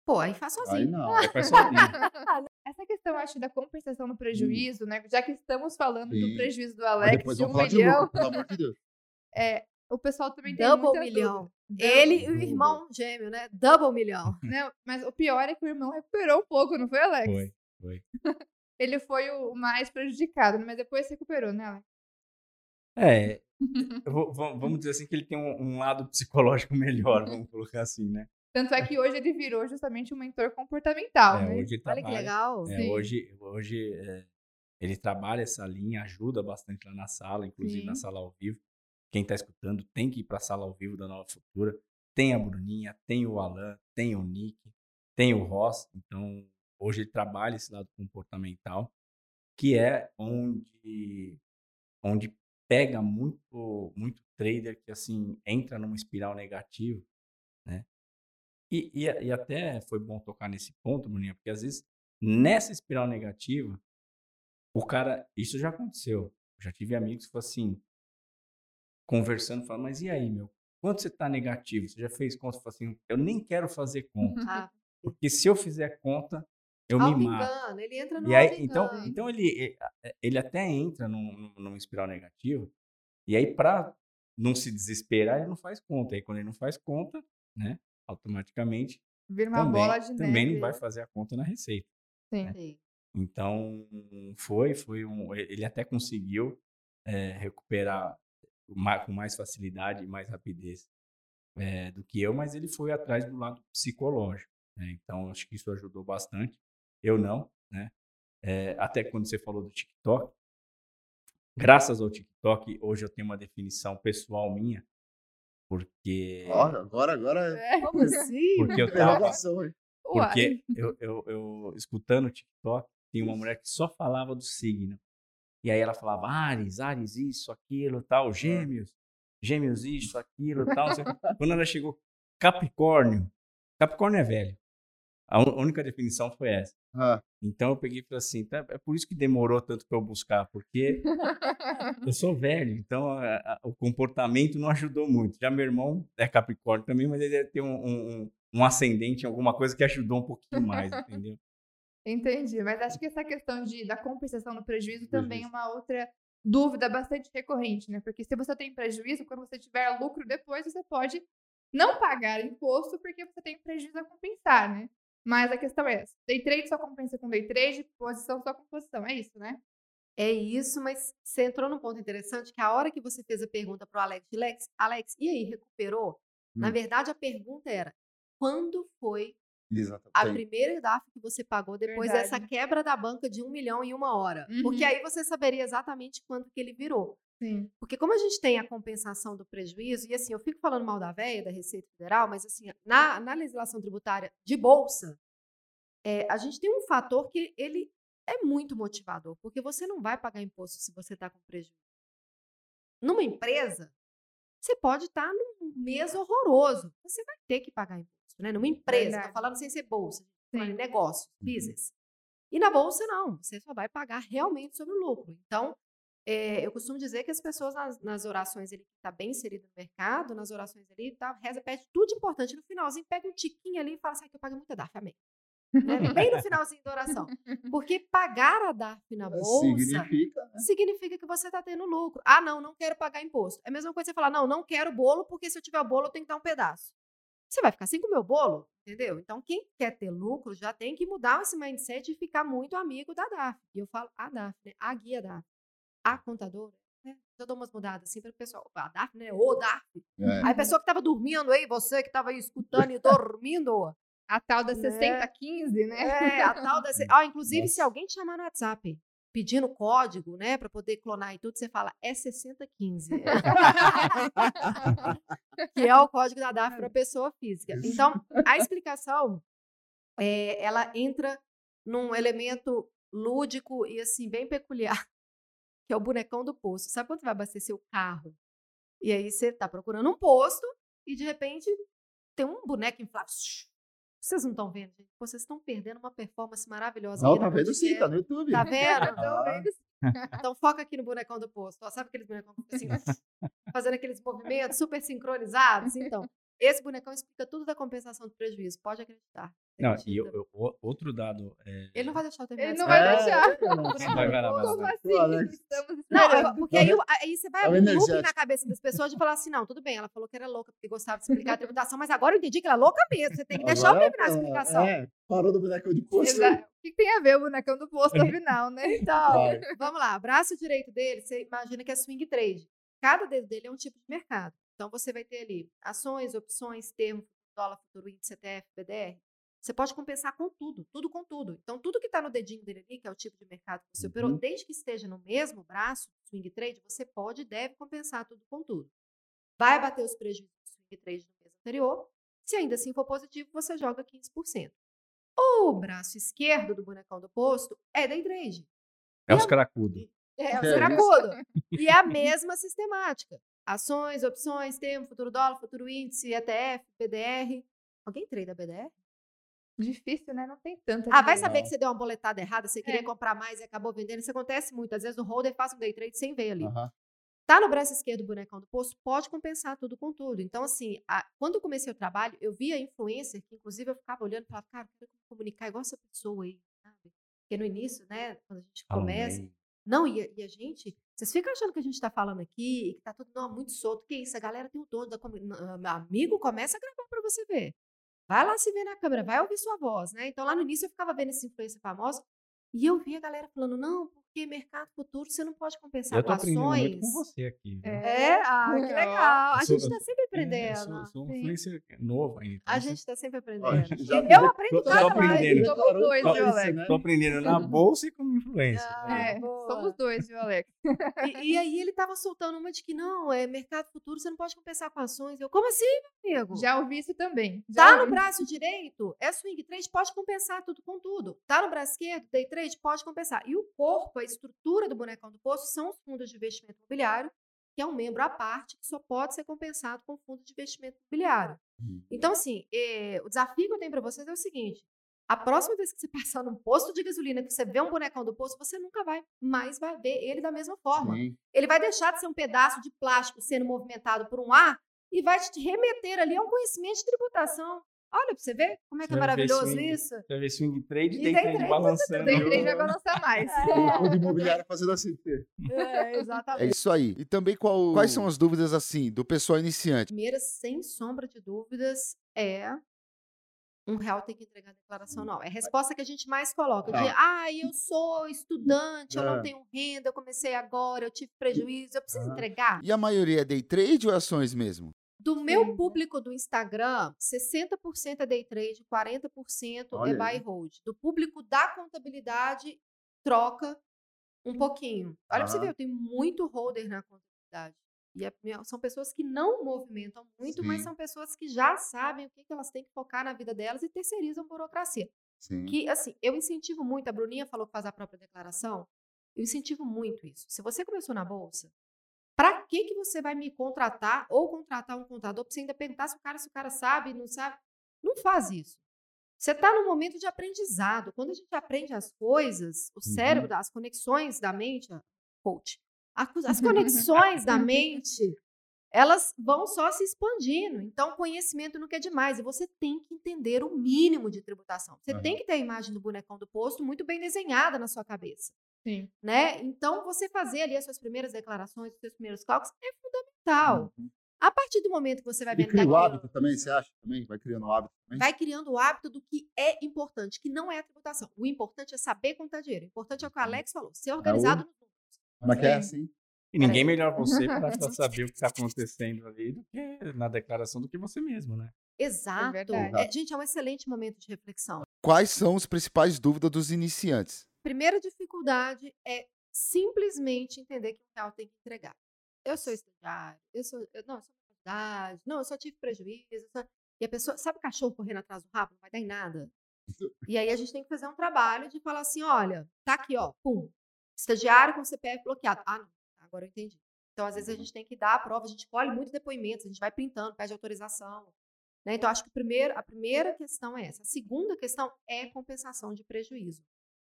Pô, aí faz Aí sozinho. não. Aí faz sozinho. Essa questão, acho, da compensação no prejuízo, né? Já que estamos falando Sim. do prejuízo do Alex depois de um falar de milhão, lucro, pelo amor de Deus. o pessoal também tem Double milhão. dúvida. Ele e o Double. irmão gêmeo, né? Double milhão. Não, mas o pior é que o irmão recuperou um pouco, não foi, Alex? Foi, foi. Ele foi o mais prejudicado, mas depois se recuperou, né, Alex? É, vou- vamos dizer assim que ele tem um, um lado psicológico melhor, vamos colocar assim, né? Tanto é que hoje ele virou justamente um mentor comportamental, É, né? hoje ele Olha que trabalha- legal. É, Sim. hoje hoje é, ele trabalha essa linha, ajuda bastante lá na sala, inclusive na Sim. sala ao vivo. Quem está escutando tem que ir para a sala ao vivo da Nova Futura. Tem a Bruninha, tem o Alan, tem o Nick, tem o Ross. Então, hoje ele trabalha esse lado comportamental, que é onde, onde pega muito, muito trader que assim entra numa espiral negativa, né? E, e, e até foi bom tocar nesse ponto, Bruninha, porque às vezes nessa espiral negativa O cara, isso já aconteceu. Já tive amigos que foram assim, conversando, falando, mas e aí, meu? Quanto você tá negativo? Você já fez conta? Eu assim, eu nem quero fazer conta. Ah, Porque se eu fizer conta, eu me mato. ele entra no E aí, então, então ele, eh, ele até entra num, num- numa espiral negativa, e aí, para não se desesperar, ele não faz conta. Aí, quando ele não faz conta, né, automaticamente, Vira uma também, bola de também neve. não vai fazer a conta na receita. Sim. Sim. Então, foi, foi um. Ele até conseguiu eh, recuperar com mais facilidade e mais rapidez eh, do que eu, mas ele foi atrás do lado psicológico. né? Então, acho que isso ajudou bastante. Eu não, né? Eh, até quando você falou do TikTok, graças ao TikTok, hoje eu tenho uma definição pessoal minha, porque, Ó, agora, agora é Como assim? porque eu tava, porque eu, eu, eu, escutando o TikTok, tem uma mulher que só falava do signo. E aí ela falava, Ares, Ares, isso, aquilo, tal, gêmeos, gêmeos, isso, aquilo, tal. Quando ela chegou, Capricórnio, Capricórnio é velho. A única definição foi essa. Ah, Então eu peguei e falei assim, tá, é por isso que demorou tanto para eu buscar, porque eu sou velho, então a- a- o comportamento não ajudou muito. Já meu irmão é Capricórnio também, mas ele deve ter um, um, um- ascendente em alguma coisa que ajudou um pouquinho mais, entendeu? Entendi, mas acho que essa questão de, da compensação no prejuízo também é Prejuízo. uma outra dúvida bastante recorrente, né? Porque se você tem prejuízo, quando você tiver lucro depois, você pode não pagar imposto porque você tem prejuízo a compensar, né? Mas a questão é essa. Day trade só compensa com day trade, posição só com posição. É isso, né? É isso, mas você entrou num ponto interessante que a hora que você fez a pergunta pro Alex, Alex, Alex, e aí, recuperou? Na Hum. verdade, a pergunta era: quando foi a exatamente. primeira DAF que você pagou depois dessa Verdade. quebra da banca de um milhão em uma hora? Porque Uhum. aí você saberia exatamente quanto que ele virou. Sim. Porque como a gente tem a compensação do prejuízo, e assim, eu fico falando mal da véia, da Receita Federal, mas assim, na, na legislação tributária de bolsa, é, a gente tem um fator que ele é muito motivador, porque você não vai pagar imposto se você está com prejuízo. Numa empresa, você pode estar num mês horroroso, você vai ter que pagar imposto, né? Numa empresa, estou falando sem ser bolsa, em negócio, business. E na bolsa, não, você só vai pagar realmente sobre o lucro. Então, é, eu costumo dizer que as pessoas nas, nas orações ele está bem inserido no mercado, nas orações ali, tá, reza, pede tudo importante. No finalzinho, pega um tiquinho ali e fala assim, ah, que eu paguei muita DARF, amém. Né? Bem no finalzinho da oração. Porque pagar a DARF na bolsa Significa, né? significa que você está tendo lucro. Ah, não, não quero pagar imposto. É a mesma coisa que você falar, não, não quero bolo, porque se eu tiver bolo, eu tenho que dar um pedaço. Você vai ficar sem comer o bolo, entendeu? Então, quem quer ter lucro já tem que mudar esse mindset e ficar muito amigo da DAF. E eu falo a DAF, né? A guia DAF. A contadora. Né? Eu dou umas mudadas assim para o pessoal. A DAF, né? O DAF. É. Aí a pessoa que estava dormindo aí, você que estava aí escutando e dormindo. A tal da Né? 6015, né? É, a tal dessa. Ó, inclusive, se Nossa. alguém te chamar no WhatsApp pedindo código, né, para poder clonar e tudo, você fala é 6015. que é o código da DAF para pessoa física. Então, a explicação é, ela entra num elemento lúdico e assim bem peculiar, que é o bonecão do posto. Sabe quando você vai abastecer o carro? E aí você tá procurando um posto e de repente tem um boneco inflável. Vocês não estão vendo, gente? Vocês estão perdendo uma performance maravilhosa. Não, tá vendo sim, tá no YouTube. Tá vendo? Ah, Então foca aqui no bonecão do posto. Ó, sabe aqueles bonecão assim, fazendo aqueles movimentos super sincronizados? Então, esse bonecão explica tudo da compensação do prejuízo. Pode acreditar. Não, e eu- eu- o- outro dado é... Ele não vai deixar eu terminar. Ele não vai deixar. É, não, Vai, vai lá, vai lá, Como vai. assim? Estamos Não, eu- porque aí, o- aí você vai É o abrir um loop na cabeça das pessoas de falar assim: não, tudo bem, ela falou que era louca porque gostava de explicar a tributação, mas agora eu entendi que ela é louca mesmo. Você tem que deixar eu Agora, terminar a explicação. É, parou do bonecão de posto. Exato. O que que tem a ver o bonecão do posto no final, né? Então, Vai. vamos lá. Braço direito dele, você imagina que é swing trade. Cada dedo dele é um tipo de mercado. Então, você vai ter ali ações, opções, termo, dólar, futuro, índice, ETF, BDR. Você pode compensar com tudo, tudo com tudo. Então, tudo que está no dedinho dele ali, que é o tipo de mercado que você operou, Uhum. desde que esteja no mesmo braço, swing trade, você pode e deve compensar tudo com tudo. Vai bater os prejuízos do swing trade do mês anterior. Se ainda assim for positivo, você joga 15%. O braço esquerdo do bonecão do posto é day trade. É E os a- cracudos. É, o É cracudo. E é a mesma sistemática. Ações, opções, termo, futuro dólar, futuro índice, ETF, BDR. Alguém treina BDR? Difícil, né? Não tem tanta. Ah, vai saber Não. que você deu uma boletada errada, você queria É. comprar mais e acabou vendendo. Isso acontece muito. Às vezes o holder faz um day trade sem ver ali. Tá no braço esquerdo do bonecão do posto, pode compensar tudo com tudo. Então, assim, a- quando eu comecei o trabalho, eu via influencer, que inclusive eu ficava olhando e falava, cara, eu quero comunicar igual essa pessoa aí, sabe? Porque no início, né, quando a gente começa. Não, e a, e a gente, vocês ficam achando que a gente tá falando aqui, e que tá tudo não, muito solto. Que isso? A galera tem o dono da Meu amigo, começa a gravar pra você ver. Vai lá se ver na câmera, vai ouvir sua voz, né? Então lá no início eu ficava vendo esse influencer famoso e eu via a galera falando, não, porque mercado futuro você não pode compensar Eu tô com aprendendo muito ações. com você aqui. viu? É, ah, que legal. A eu sou- gente tá sempre É, aprendendo. sou, sou um Sim. influencer novo ainda. então A gente tá sempre aprendendo. Já eu aprendo cada mais. aprendendo. Somos dois, viu, Alex? né? Tô aprendendo na bolsa e como influencer. Ah, né? É, boa. somos dois, viu, Alex? E, e aí ele tava soltando uma de que não, é mercado futuro, você não pode compensar com ações. Eu, como assim, meu amigo? Já ouvi isso também. Já Tá no braço direito, é swing trade, pode compensar tudo com tudo. Tá no braço esquerdo, day trade, pode compensar. E o corpo, a estrutura do bonecão do poço são os fundos de investimento imobiliário, que é um membro à parte que só pode ser compensado com fundo de investimento imobiliário. Uhum. Então, assim, eh, o desafio que eu tenho para vocês é o seguinte: a próxima vez que você passar num posto de gasolina, que você vê um bonecão do poço, você nunca vai mais vai ver ele da mesma forma. Sim. Ele vai deixar de ser um pedaço de plástico sendo movimentado por um ar e vai te remeter ali a um conhecimento de tributação. Olha para você ver como é que é maravilhoso swing. isso. Vai ver swing trade E day trade trade, balançando. Day trade vai balançar mais. O fundo imobiliário fazendo assim. É, É exatamente. isso aí. E também qual- quais são as dúvidas assim do pessoal iniciante? primeira, sem sombra de dúvidas, é um real tem que entregar a declaração anual. É a resposta que a gente mais coloca. De, ah, eu sou estudante, eu É. não tenho renda, eu comecei agora, eu tive prejuízo, eu preciso entregar. E a maioria é day trade ou é ações mesmo? Do meu Sim. público do Instagram, 60% é day trade, 40% é Olha buy aí. and hold. Do público da contabilidade, troca um pouquinho. Olha pra você ver, eu tenho muito holder na contabilidade. E é- meu, são pessoas que não movimentam muito, mas Sim. são pessoas que já sabem o que, que elas têm que focar na vida delas e terceirizam burocracia. Sim. Que, assim, eu incentivo muito, a Bruninha falou que faz a própria declaração, eu incentivo muito isso. Se você começou na bolsa, que que você vai me contratar ou contratar um contador para você ainda perguntar se o cara, se o cara sabe, não sabe? Não faz isso. Você está num momento de aprendizado. Quando a gente aprende as coisas, o cérebro, as conexões da mente, coach, as conexões da mente, elas vão só se expandindo. Então, conhecimento nunca é demais. E você tem que entender o mínimo de tributação. Você tem que ter a imagem do bonecão do posto muito bem desenhada na sua cabeça. Sim. Né? Então, você fazer ali as suas primeiras declarações, os seus primeiros cálculos, é fundamental. Uhum. A partir do momento que você vai vendo cria o hábito também, você acha? Também vai criando o hábito também? vai criando o hábito do que é importante, que não é a tributação. O importante é saber contar dinheiro. O importante é o que o Alex falou, ser organizado nos números. Como é que é Sim. assim? E ninguém melhor você para saber o que está acontecendo ali do que na declaração do que você mesmo, né? Exato. verdade. É, gente, é um excelente momento de reflexão. Quais são as principais dúvidas dos iniciantes? Primeira dificuldade é simplesmente entender que o real tem que entregar. Eu sou estagiário, eu sou, eu, não, eu sou faculdade, não, eu só tive prejuízo. só- E a pessoa, sabe o cachorro correndo atrás do rabo? Não vai dar em nada. E aí a gente tem que fazer um trabalho de falar assim: olha, tá aqui, ó, pum, estagiário com CPF bloqueado. Ah, não, agora eu entendi. Então, às vezes, a gente tem que dar a prova, a gente colhe muito depoimentos, a gente vai printando, pede autorização. né? Então, acho que o primeiro, a primeira questão é essa. A segunda questão é compensação de prejuízo.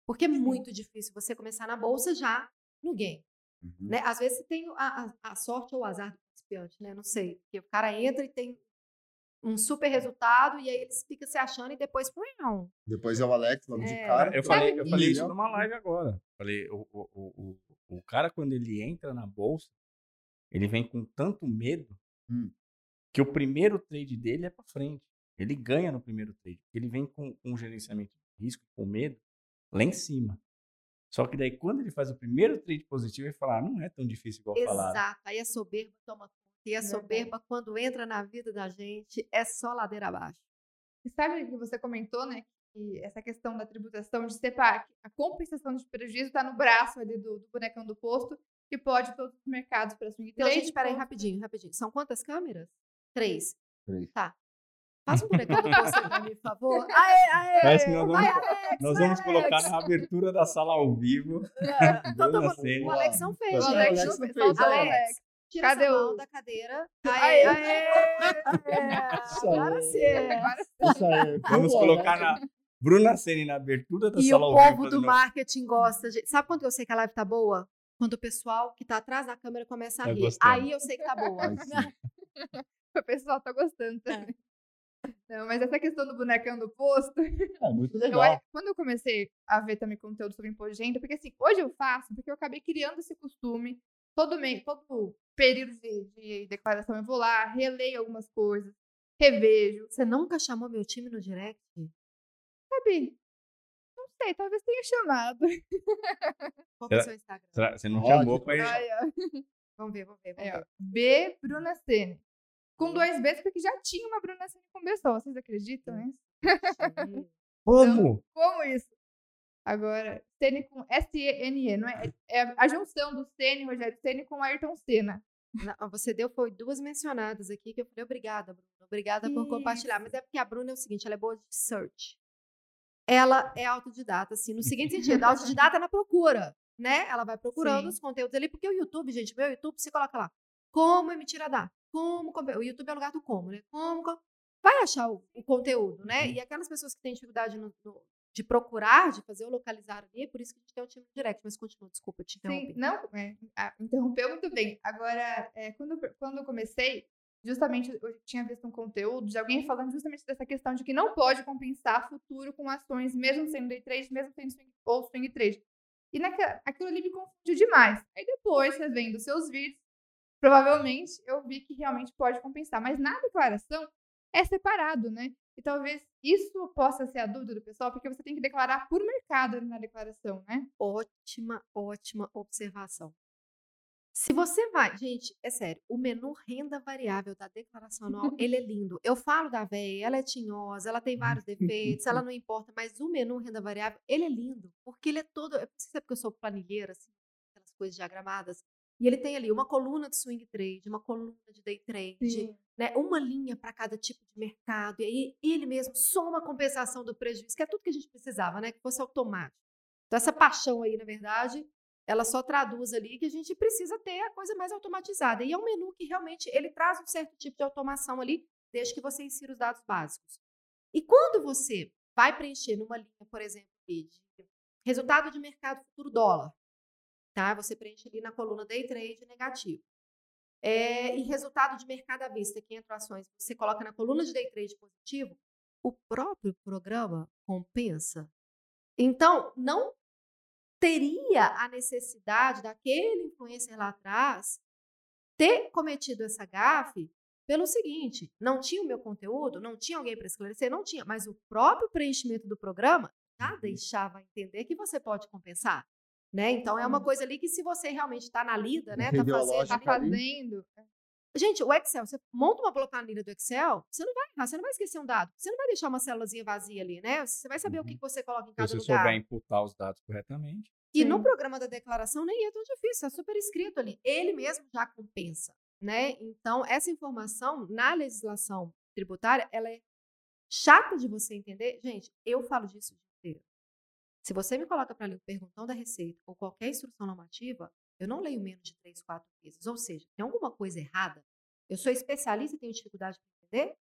Porque é muito difícil você começar na bolsa já no game. Uhum. Né? Às vezes você tem a, a- a sorte ou o azar do principiante, né? Não sei. Porque o cara entra e tem um super resultado e aí ele fica se achando e depois. Não. Depois é o Alex, logo de É. cara. Eu falei, eu falei isso Milhão. numa live agora. Falei, o, o, o, o, o cara, quando ele entra na bolsa, ele vem com tanto medo Hum. que o primeiro trade dele é para frente. Ele ganha no primeiro trade. Ele vem com um gerenciamento de risco, com medo, lá em cima. Só que daí, quando ele faz o primeiro trade positivo, ele fala, ah, não é tão difícil igual falaram. Exato. Aí a soberba toma conta. E a soberba, quando entra na vida da gente, é só ladeira abaixo. E sabe que você comentou, né? Essa questão da tributação de separar, que a compensação de prejuízo está no braço ali do, do bonecão do posto, que pode todos os mercados para swing Então, trade. gente, peraí, rapidinho, rapidinho. São quantas câmeras? Três. Três. Tá. Faz um bonecão do posto mim, por favor. Aê, aê! Parece que nós vamos, Alex, nós vamos colocar Alex. na abertura da sala ao vivo. Então, Dona tá bom. Cena. o Alex não fez, O gente. Alex Alex não fez, o Alex. Alex. Tira Cadê essa mão o- da cadeira. Aê, Aê, aê! Aí. Agora sim. Agora Isso aí. Vamos colocar na, Bruna Ceni na abertura da E o sala ao vivo povo do marketing gosta. de- Sabe quando eu sei que a live tá boa? Quando o pessoal que tá atrás da câmera começa a Tá rir. gostando. Aí eu sei que tá boa. O pessoal tá gostando também. Não, mas essa questão do bonecão do posto, É muito eu, legal. quando eu comecei a ver também conteúdo sobre imposto de renda, porque assim, hoje eu faço, porque eu acabei criando esse costume, todo mês, todo período de, de declaração eu vou lá, releio algumas coisas, revejo, Você nunca chamou meu time no direct? Sabe? Não sei, talvez tenha chamado. Qual que é o seu Instagram? Será- Você não Ótimo. chamou pra ele. Ó. Vamos ver, vamos ver. Vamos Aí, ó. ver. B Bruna Sene. Com dois Bs, porque já tinha uma Bruna Sene com B só. Vocês acreditam nisso? Gente, Como? Como isso? Agora, Sene com S-E-N-E, não é? É a junção do Sene, Rogério Sene com Ayrton Senna. não, Você deu, foi duas mencionadas aqui que eu falei, obrigada, Bruna. Obrigada por compartilhar. Mas é porque a Bruna é o seguinte, ela é boa de search. Ela é autodidata, assim, no seguinte sentido, autodidata na procura, né? Ela vai procurando Sim. os conteúdos ali, porque o YouTube, gente, meu YouTube, você coloca lá, como emitir a data, como, como- o YouTube é o lugar do como, né? Como, como- vai achar o, o conteúdo, né? E aquelas pessoas que têm dificuldade no- no- de procurar, de fazer o localizar ali, é por isso que a gente tem o time direct, mas continua, desculpa te interromper. Sim, não, é, interrompeu muito bem. Agora, é, quando, quando eu comecei, justamente eu tinha visto um conteúdo de alguém falando justamente dessa questão de que não pode compensar futuro com ações, mesmo sendo day trade, mesmo sendo swing, ou swing trade. E naquela, aquilo ali me confundiu demais. Aí depois, revendo seus vídeos, provavelmente eu vi que realmente pode compensar. Mas na declaração é separado, né? E talvez isso possa ser a dúvida do pessoal, porque você tem que declarar por mercado na declaração, né? Ótima, ótima observação. Se você vai, gente, é sério, o menu renda variável da declaração anual, ele é lindo. Eu falo da véia, ela é tinhosa, ela tem vários defeitos, ela não importa, mas o menu renda variável, ele é lindo, porque ele é todo, eu não sei se é porque eu sou planilheira, assim, aquelas coisas diagramadas, e ele tem ali uma coluna de swing trade, uma coluna de day trade, né, uma linha para cada tipo de mercado, e aí ele mesmo soma a compensação do prejuízo, que é tudo que a gente precisava, né, que fosse automático. Então, essa paixão aí, na verdade, ela só traduz ali que a gente precisa ter a coisa mais automatizada. E é um menu que realmente ele traz um certo tipo de automação ali, desde que você insira os dados básicos. E quando você vai preencher numa linha, por exemplo, de resultado de mercado futuro dólar, tá? Você preenche ali na coluna day trade negativo. É, e resultado de mercado à vista, que entra ações, você coloca na coluna de day trade positivo, o próprio programa compensa. Então, não teria a necessidade daquele influencer lá atrás ter cometido essa gafe pelo seguinte: não tinha o meu conteúdo, não tinha alguém para esclarecer, não tinha, mas o próprio preenchimento do programa já deixava entender que você pode compensar. Né? Então é uma Uhum. coisa ali que se você realmente está na lida, né, tá Ideológica fazendo, Tá fazendo. Gente, o Excel, você monta uma planilha do Excel, você não vai errar, você não vai esquecer um dado. Você não vai deixar uma célulazinha vazia ali, né? Você vai saber o que Uhum. você coloca em Se cada você lugar. souber imputar os dados corretamente. E no Sim. programa da declaração nem é tão difícil, é super escrito ali. Ele mesmo já compensa, né? Então, essa informação na legislação tributária, ela é chata de você entender. Gente, eu falo disso o dia inteiro. Se você me coloca para ler o perguntão da Receita ou qualquer instrução normativa, eu não leio menos de três, quatro vezes. Ou seja, tem alguma coisa errada. Eu sou especialista e tenho dificuldade para entender.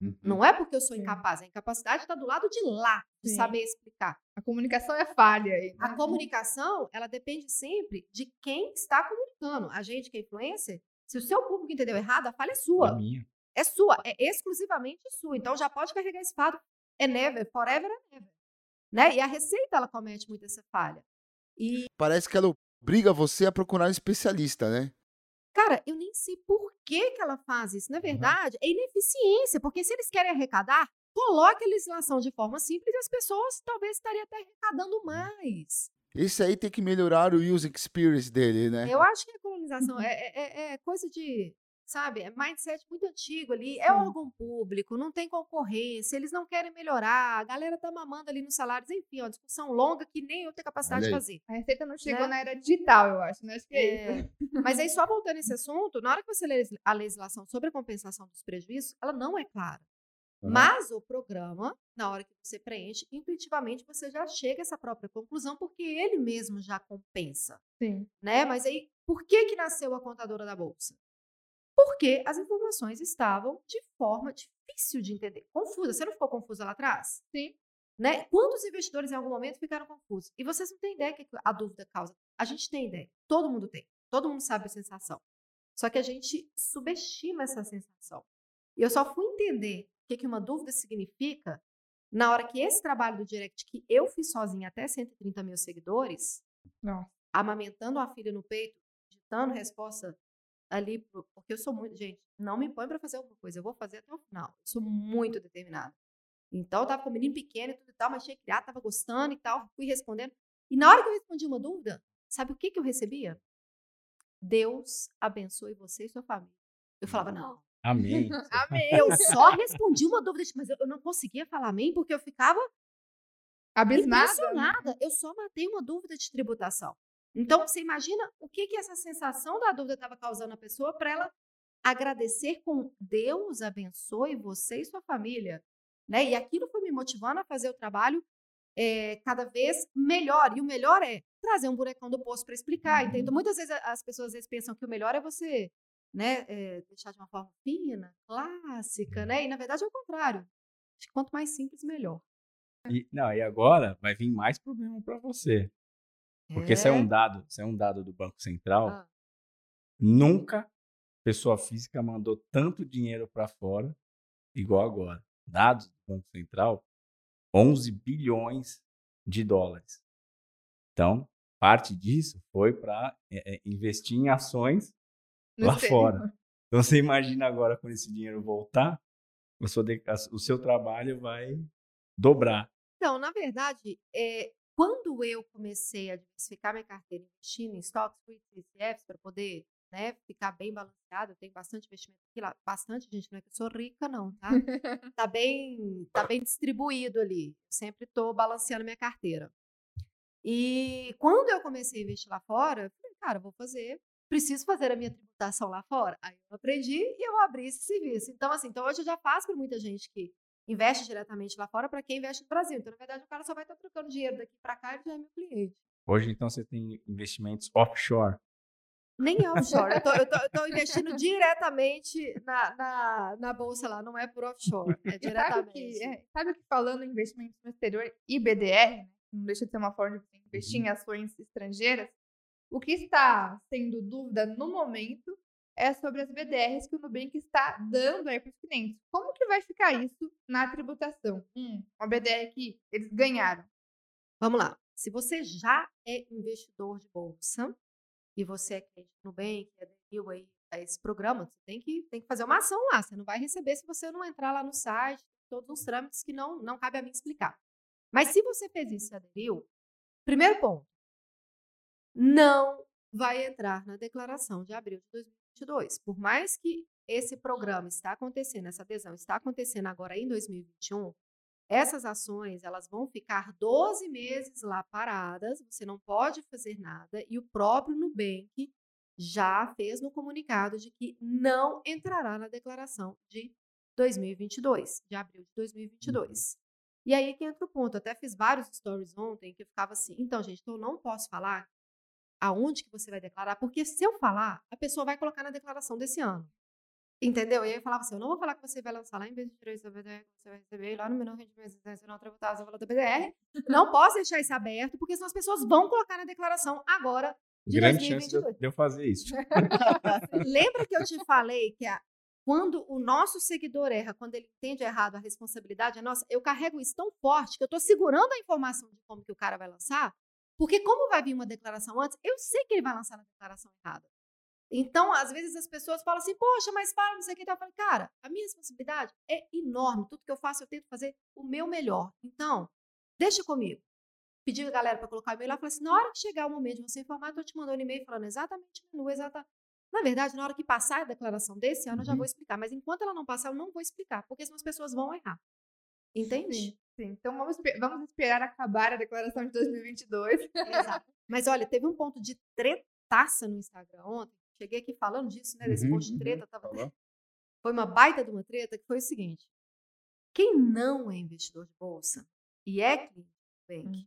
Uhum. Não é porque eu sou incapaz, a incapacidade está do lado de lá, de Sim. saber explicar. A comunicação é falha aí. né? A comunicação, ela depende sempre de quem está comunicando. A gente que é influencer, se o seu público entendeu errado, a falha é A sua. minha. É sua, é exclusivamente sua. Então já pode carregar esse fardo. É never, forever é never. Né? E a Receita, ela comete muito essa falha. E, Parece que ela obriga você a procurar um especialista, né? cara, eu nem sei por que, que ela faz isso. Na verdade, é ineficiência, porque se eles querem arrecadar, coloque a legislação de forma simples e as pessoas talvez estariam até arrecadando mais. Esse aí tem que melhorar o user experience dele, né? Eu acho que a colonização é, é- é- é coisa de, sabe, é mindset muito antigo ali. É Sim. órgão público, não tem concorrência, eles não querem melhorar, a galera tá mamando ali nos salários, enfim, é uma discussão longa que nem eu tenho capacidade de fazer. A receita não chegou Né? na era digital, eu acho, né? Acho que é, É, isso. Mas aí, só voltando nesse assunto, na hora que você lê a legislação sobre a compensação dos prejuízos, ela não é clara. Uhum. Mas o programa, na hora que você preenche, intuitivamente você já chega a essa própria conclusão, porque ele mesmo já compensa. Sim. né? Mas aí, por que que nasceu a contadora da bolsa? Porque as informações estavam de forma difícil de entender, confusa. Você não ficou confusa lá atrás? Sim. Né? Quantos investidores em algum momento ficaram confusos? E vocês não têm ideia que a dúvida causa. A gente tem ideia. Todo mundo tem. Todo mundo sabe a sensação. Só que a gente subestima essa sensação. E eu só fui entender o que, uma dúvida significa na hora que esse trabalho do direct que eu fiz sozinha até 130 mil seguidores, Nossa. amamentando a filha no peito, digitando resposta ali, porque eu sou muito, gente, não me põe para fazer alguma coisa, eu vou fazer até o final. Eu sou muito determinada. Então, eu tava com o menino pequeno e tudo e tal, mas tinha criado, tava gostando e tal, fui respondendo. E na hora que eu respondi uma dúvida, sabe o que que eu recebia? Deus abençoe você e sua família. Eu falava, não. Amém. Amém. Eu só respondi uma dúvida, mas eu eu não conseguia falar amém porque eu ficava Abismada. impressionada. Eu só matei uma dúvida de tributação. Então, você imagina o que, que essa sensação da dúvida estava causando na pessoa para ela agradecer com Deus abençoe você e sua família. Né? E aquilo foi me motivando a fazer o trabalho eh, cada vez melhor. E o melhor é trazer um bonecão do poço para explicar. Uhum. Entende? Muitas vezes as pessoas às vezes pensam que o melhor é você né, eh, deixar de uma forma fina, clássica, né? E na verdade é o contrário. Acho que quanto mais simples, melhor. E, não, e agora vai vir mais problema para você. Porque isso é um dado, isso é um dado do Banco Central. Ah. Nunca pessoa física mandou tanto dinheiro para fora igual agora. Dados do Banco Central, 11 bilhões de dólares. Então, parte disso foi para investir em ações No lá exterior. fora. Então, você imagina agora quando esse dinheiro voltar, o seu, o seu trabalho vai dobrar. Então, na verdade, é, quando eu comecei a diversificar minha carteira investindo em stocks, ETFs para poder né, ficar bem balanceado, eu tenho bastante investimento aqui lá, bastante gente, não é que eu sou rica não, tá? tá bem, tá bem distribuído ali. Sempre estou balanceando minha carteira. E quando eu comecei a investir lá fora, eu falei, cara, eu vou fazer, preciso fazer a minha tributação lá fora. Aí eu aprendi e eu abri esse serviço. Então, assim, então hoje eu já faço para muita gente que investe diretamente lá fora para quem investe no Brasil. Então, na verdade, o cara só vai estar trocando dinheiro daqui para cá e já é meu cliente. Hoje, então, você tem investimentos offshore. Nem offshore. Eu tô investindo diretamente na, na, na bolsa lá, não é por offshore. É E sabe diretamente. que, é, sabe que falando em investimentos no exterior e BDR, né, não deixa de ser uma forma de você investir em ações estrangeiras, o que está sendo dúvida no momento é sobre as BDRs que o Nubank está dando aí para os clientes. Como que vai ficar isso na tributação? Hum, uma BDR que eles ganharam. Vamos lá. Se você já é investidor de bolsa e você é cliente do Nubank, aderiu aí a esse programa, você tem que, tem que fazer uma ação lá. Você não vai receber se você não entrar lá no site, todos os trâmites que não, não cabe a mim explicar. Mas se você fez isso e aderiu, primeiro ponto, não vai entrar na declaração de abril de 2022. Por mais que esse programa está acontecendo, essa adesão está acontecendo agora em 2021, essas ações, elas vão ficar 12 meses lá paradas, você não pode fazer nada, e o próprio Nubank já fez no comunicado de que não entrará na declaração de 2022, de abril de 2022. E aí que entra o ponto, eu até fiz vários stories ontem que eu ficava assim, então gente, então eu não posso falar aonde que você vai declarar, porque se eu falar, a pessoa vai colocar na declaração desse ano. Entendeu? E aí eu falava assim, eu não vou falar que você vai lançar lá em 23 da BDR, que você vai receber lá no menor rendimento residencial tributável, valor da BDR. Não posso deixar isso aberto, porque senão as pessoas vão colocar na declaração agora de Grande chance de 2022. eu- de eu fazer isso. Lembra que eu te falei que a- quando o nosso seguidor erra, quando ele entende errado, a responsabilidade é nossa? Eu carrego isso tão forte que eu estou segurando a informação de como que o cara vai lançar, porque como vai vir uma declaração antes, eu sei que ele vai lançar na declaração errada. Então, às vezes as pessoas falam assim, poxa, mas fala, não sei o que. Eu falo, cara, a minha responsabilidade é enorme. Tudo que eu faço, eu tento fazer o meu melhor. Então, deixa comigo. Pedi a galera para colocar o e-mail lá, falei assim, na hora que chegar o momento de você informar, eu tô te mandando um e-mail falando exatamente o menu, exata. Na verdade, na hora que passar a declaração desse ano, eu já Uhum. vou explicar. Mas enquanto ela não passar, eu não vou explicar, porque senão as pessoas vão errar. Entende? Sim. Então vamos, vamos esperar acabar a declaração de 2022. Exato. Mas olha, teve um ponto de tretaça no Instagram ontem. Cheguei aqui falando disso, né? Desse Uhum, post de uhum. treta. Tava... Foi uma baita de uma treta que foi o seguinte: quem não é investidor de bolsa e é cliente do Nubank Hum.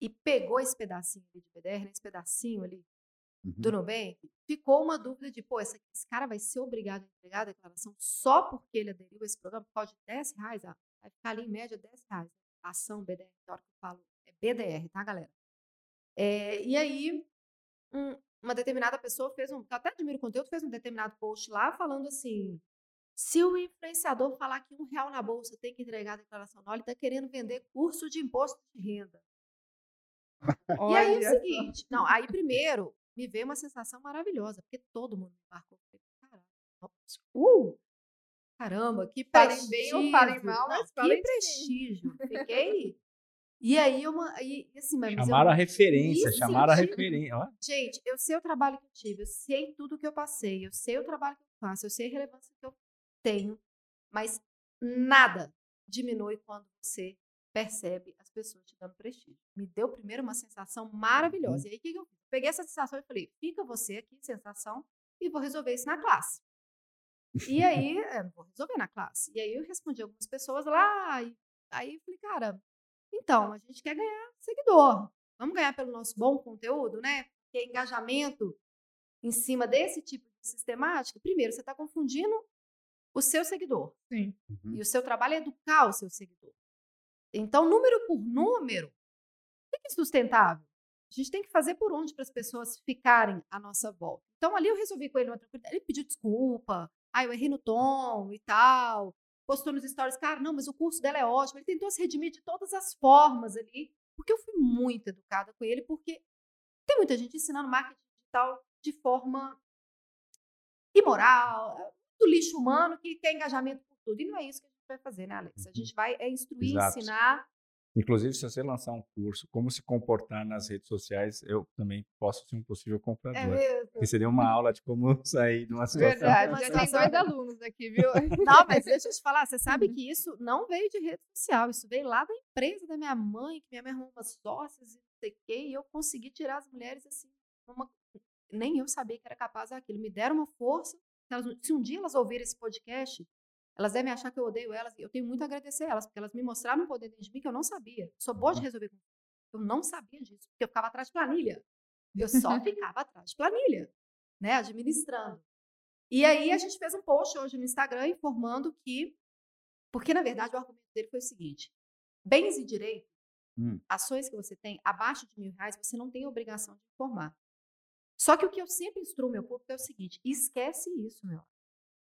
e pegou esse pedacinho ali de BDR, né, esse pedacinho ali Uhum. do Nubank, ficou uma dúvida de, pô, esse cara vai ser obrigado a entregar a declaração só porque ele aderiu a esse programa por causa de 10 reais? Ah, vai ficar ali em média 10 reais. ação BDR, na hora que eu falo, é BDR, tá, galera? É, e aí, um, uma determinada pessoa fez um, eu até admiro o conteúdo, fez um determinado post lá falando assim, se o influenciador falar que um real na bolsa tem que entregar a declaração anual, ele está querendo vender curso de imposto de renda. e aí é o seguinte, não, aí primeiro me veio uma sensação maravilhosa, porque todo mundo me marcou. Caramba, uh, caramba, que prestígio. Falem bem ou falem mal, mas não, que prestígio. Fiquei e aí, uma, e, assim, mas chamaram eu, a referência, chamaram a referência. Gente, eu sei o trabalho que eu tive, eu sei tudo que eu passei, eu sei o trabalho que eu faço, eu sei a relevância que eu tenho, mas nada diminui quando você percebe as pessoas te dando prestígio. Me deu primeiro uma sensação maravilhosa. Uhum. E aí, o que eu? Peguei essa sensação e falei, fica você aqui, sensação, e vou resolver isso na classe. E aí, é, vou resolver na classe. E aí eu respondi algumas pessoas lá, e aí eu falei, cara, então, a gente quer ganhar seguidor. Vamos ganhar pelo nosso bom conteúdo, né? Porque engajamento em cima desse tipo de sistemática, primeiro, você está confundindo o seu seguidor. Sim. Uhum. E o seu trabalho é educar o seu seguidor. Então, número por número, é sustentável. A gente tem que fazer por onde para as pessoas ficarem à nossa volta. Então, ali eu resolvi com ele uma tranquilidade. Ele pediu desculpa. Ah, eu errei no tom e tal postou nos stories, cara, não, mas o curso dela é ótimo. Ele tentou se redimir de todas as formas ali, porque eu fui muito educada com ele, porque tem muita gente ensinando marketing digital de forma imoral, do lixo humano, que quer engajamento por tudo. E não é isso que a gente vai fazer, né, Alex? A gente vai é instruir, Exato. ensinar Inclusive, se você lançar um curso, como se comportar nas redes sociais, eu também posso ser um possível comprador. É que seria uma aula de como sair de uma situação. Verdade, já tem dois alunos aqui, viu? Não, mas deixa eu te falar, você sabe uhum. que isso não veio de rede social, isso veio lá da empresa da minha mãe, que minha mãe arrumou umas sócias e não sei o quê, e eu consegui tirar as mulheres assim, uma... nem eu sabia que era capaz daquilo. Me deram uma força. Se um dia elas ouvirem esse podcast, elas devem achar que eu odeio elas. Eu tenho muito a agradecer elas, porque elas me mostraram um poder dentro de mim que eu não sabia. Sou boa de resolver conflitos. Eu não sabia disso, porque eu ficava atrás de planilha. Eu só ficava atrás de planilha, né, administrando. E aí a gente fez um post hoje no Instagram informando que, porque na verdade o argumento dele foi o seguinte: bens e direitos, hum. ações que você tem abaixo de mil reais, você não tem obrigação de informar. Só que o que eu sempre instruo meu público é o seguinte: esquece isso, meu.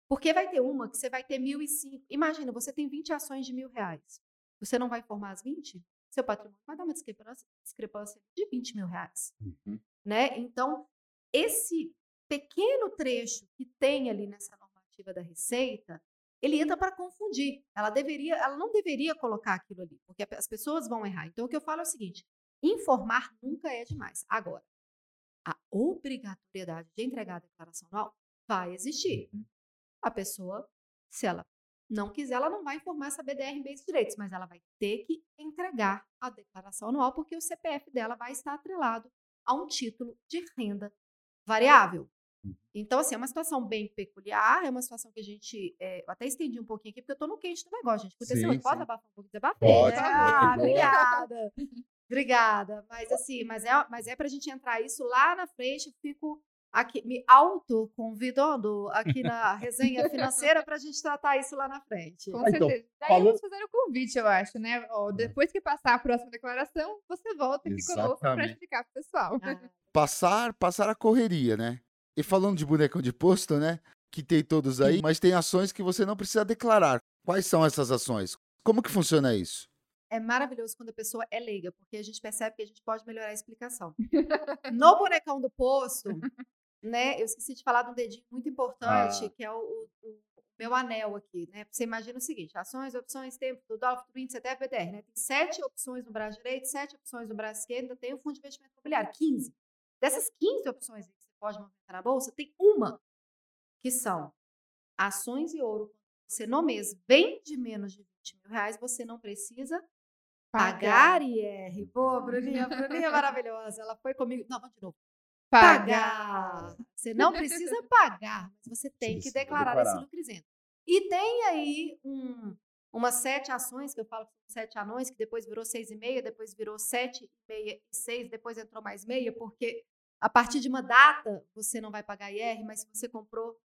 Porque vai ter uma que você vai ter mil e cinco. Imagina, você tem 20 ações de mil reais. Você não vai formar as 20? Seu patrimônio vai dar uma discrepância, discrepância de 20 mil reais. Uhum. Né? Então, esse pequeno trecho que tem ali nessa normativa da Receita, ele entra para confundir. Ela deveria, ela não deveria colocar aquilo ali, porque as pessoas vão errar. Então, o que eu falo é o seguinte: informar nunca é demais. Agora, a obrigatoriedade de entregar a declaração anual vai existir. Uhum a pessoa, se ela não quiser, ela não vai informar essa BDR em bens e direitos, mas ela vai ter que entregar a declaração anual, porque o CPF dela vai estar atrelado a um título de renda variável. Uhum. Então, assim, é uma situação bem peculiar, é uma situação que a gente. É, eu até estendi um pouquinho aqui, porque eu tô no quente do negócio, gente. Aconteceu, sim, pode abafar um pouco, desabafei. Pode, ah, obrigada. obrigada. Mas assim, mas é, mas é pra gente entrar isso lá na frente, eu fico aqui, me auto-convidando aqui na resenha financeira para a gente tratar isso lá na frente. Com então, certeza. Daí vamos fazer o convite, eu acho, né? Ó, hum. depois que passar a próxima declaração, você volta aqui Exatamente. conosco para explicar para o pessoal. Ah. Passar, passar a correria, né? E falando de bonecão de posto, né? Que tem todos aí, mas tem ações que você não precisa declarar. Quais são essas ações? Como que funciona isso? é maravilhoso quando a pessoa é leiga, porque a gente percebe que a gente pode melhorar a explicação. No bonecão do posto, né? Eu esqueci de falar de um dedinho muito importante, ah. que é o, o, o, meu anel aqui, né? Você imagina o seguinte: ações, opções, tempo, do dólar, do índice, até PDR, né? Tem sete opções no braço direito, sete opções no braço esquerdo, ainda tem o fundo de investimento imobiliário, 15. Dessas 15 opções que você pode movimentar na bolsa, tem uma que são ações e ouro. Você no mês vende menos de 20 mil reais, você não precisa pagar, pagar IR. Boa, Bruninha, Bruninha é maravilhosa. Ela foi comigo. Não, vamos de novo pagar. Você não precisa pagar, mas você tem que declarar, esse lucro isento. E tem aí um, umas sete ações, que eu falo que são sete anões, que depois virou seis e meia, depois virou sete e meia e seis, depois entrou mais meia, porque a partir de uma data você não vai pagar IR, mas se você comprou,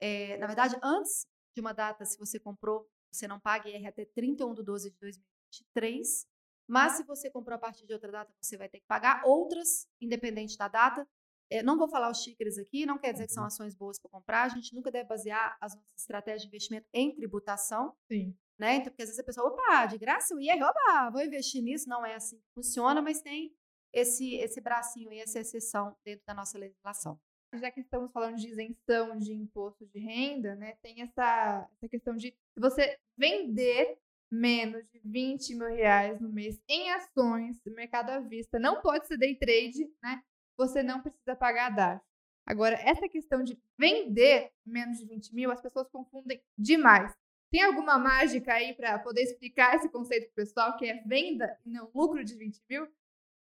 é, na verdade, antes de uma data, se você comprou, você não paga IR até 31 de 12 de 2023. Mas se você comprou a partir de outra data, você vai ter que pagar outras, independente da data. É, não vou falar os xícaros aqui, não quer dizer que são Uhum. ações boas para comprar. A gente nunca deve basear as nossas estratégias de investimento em tributação, Sim. né? Então, porque às vezes a pessoa, opa, de graça eu ia, opa, vou investir nisso. Não é assim que funciona, mas tem esse, esse bracinho e essa exceção dentro da nossa legislação. já que estamos falando de isenção de imposto de renda, né, tem essa, essa questão de se você vender menos de 20 mil reais no mês em ações do mercado à vista, não pode ser day trade, né? Você não precisa pagar a DARF. Agora, essa questão de vender menos de 20 mil, as pessoas confundem demais. Tem alguma mágica aí para poder explicar esse conceito pro pessoal, que é venda e não lucro de 20 mil?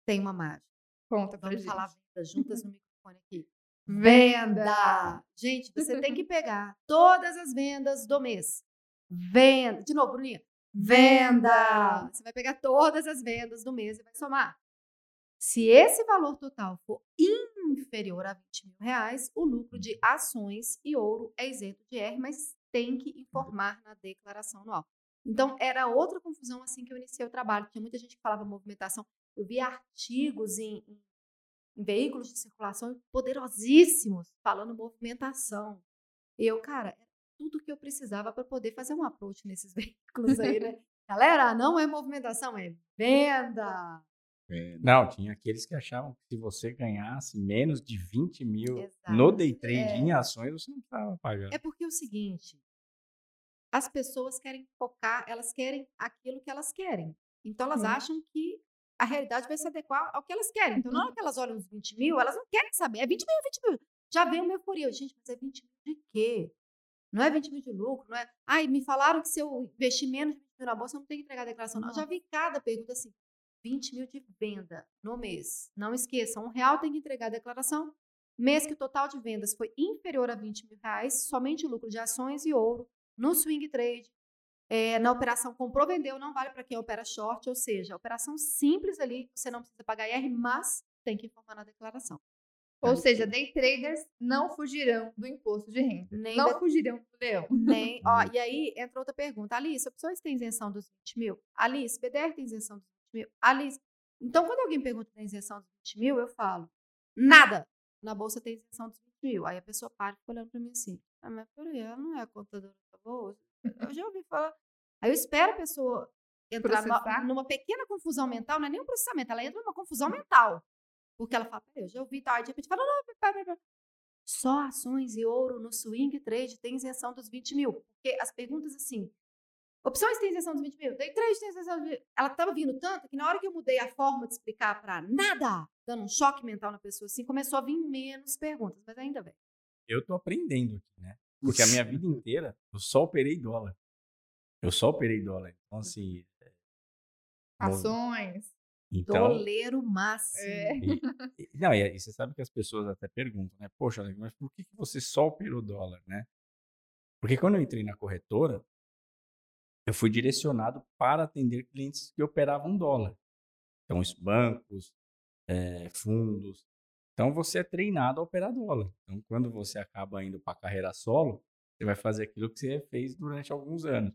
Tem uma mágica. Conta pra Vamos gente. falar vendas juntas no microfone aqui. Venda! Gente, você tem que pegar todas as vendas do mês. Venda. De novo, Bruninha. Venda! Você vai pegar todas as vendas do mês e vai somar. Se esse valor total for inferior a 20 mil reais, o lucro de ações e ouro é isento de R, mas tem que informar na declaração anual. Então, era outra confusão assim que eu iniciei o trabalho. Tinha muita gente que falava movimentação. Eu vi artigos em, em em veículos de circulação poderosíssimos falando movimentação. Eu, cara, era tudo que eu precisava para poder fazer um approach nesses veículos aí, né? Galera, não é movimentação, é venda. É, Não, tinha aqueles que achavam que se você ganhasse menos de 20 mil Exato. no day trade É. em ações, você não estava pagando. É porque é o seguinte, as pessoas querem focar, elas querem aquilo que elas querem. Então elas Sim. acham que a realidade vai se adequar ao que elas querem. Então, na hora que elas olham os 20 mil, elas não querem saber. É 20 mil, 20 mil. Já vem uma euforia. Gente, mas é 20 mil de quê? Não é 20 mil de lucro, não é. Ai, me falaram que se eu investir menos de 20 mil na bolsa, eu não tenho que entregar a declaração. Não. Eu já vi cada pergunta assim: 20 mil de venda no mês. Não esqueçam, um real tem que entregar a declaração. Mês que o total de vendas foi inferior a 20 mil reais, somente lucro de ações e ouro no swing trade. É, na operação comprou, vendeu, não vale para quem opera short, ou seja, operação simples ali, você não precisa pagar IR, mas tem que informar na declaração. Ou seja, day traders não fugirão do imposto de renda. Nem não da- fugirão do leão. Nem, ó, e aí entra outra pergunta. Alice, opções tem isenção dos 20 mil? Alice, BDR tem isenção dos 20 mil? Alice, então quando alguém pergunta da isenção dos 20 mil, eu falo, nada. Na bolsa tem isenção dos 20 mil. Aí a pessoa para e fica olhando para mim assim, ah, mas peraí, ela não é a contadora da bolsa? Eu já ouvi falar. Aí eu espero a pessoa entrar numa, numa pequena confusão mental, não é nem um processamento, ela entra numa confusão mental. Porque ela fala, peraí, eu já ouvi aí de repente fala, não, pera, pera, pera. Só ações e ouro no swing trade tem isenção dos 20 mil. Porque as perguntas assim, opções tem isenção dos 20 mil, day trade tem isenção dos 20 mil. Ela estava vindo tanto que na hora que eu mudei a forma de explicar para nada, dando um choque mental na pessoa assim, começou a vir menos perguntas, mas ainda bem. Eu tô aprendendo aqui, né? Porque a minha vida inteira eu só operei dólar. Eu só operei dólar. Então, assim. é, mo- Ações. Então, Doleiro máximo. É. E- e- não, e, e você sabe que as pessoas até perguntam, né? Poxa, mas por que, que você só operou dólar, né? Porque quando eu entrei na corretora, eu fui direcionado para atender clientes que operavam dólar. Então, os bancos, eh, fundos. Então, você é treinado a operar dólar. Então, quando você acaba indo para a carreira solo, você vai fazer aquilo que você fez durante alguns anos.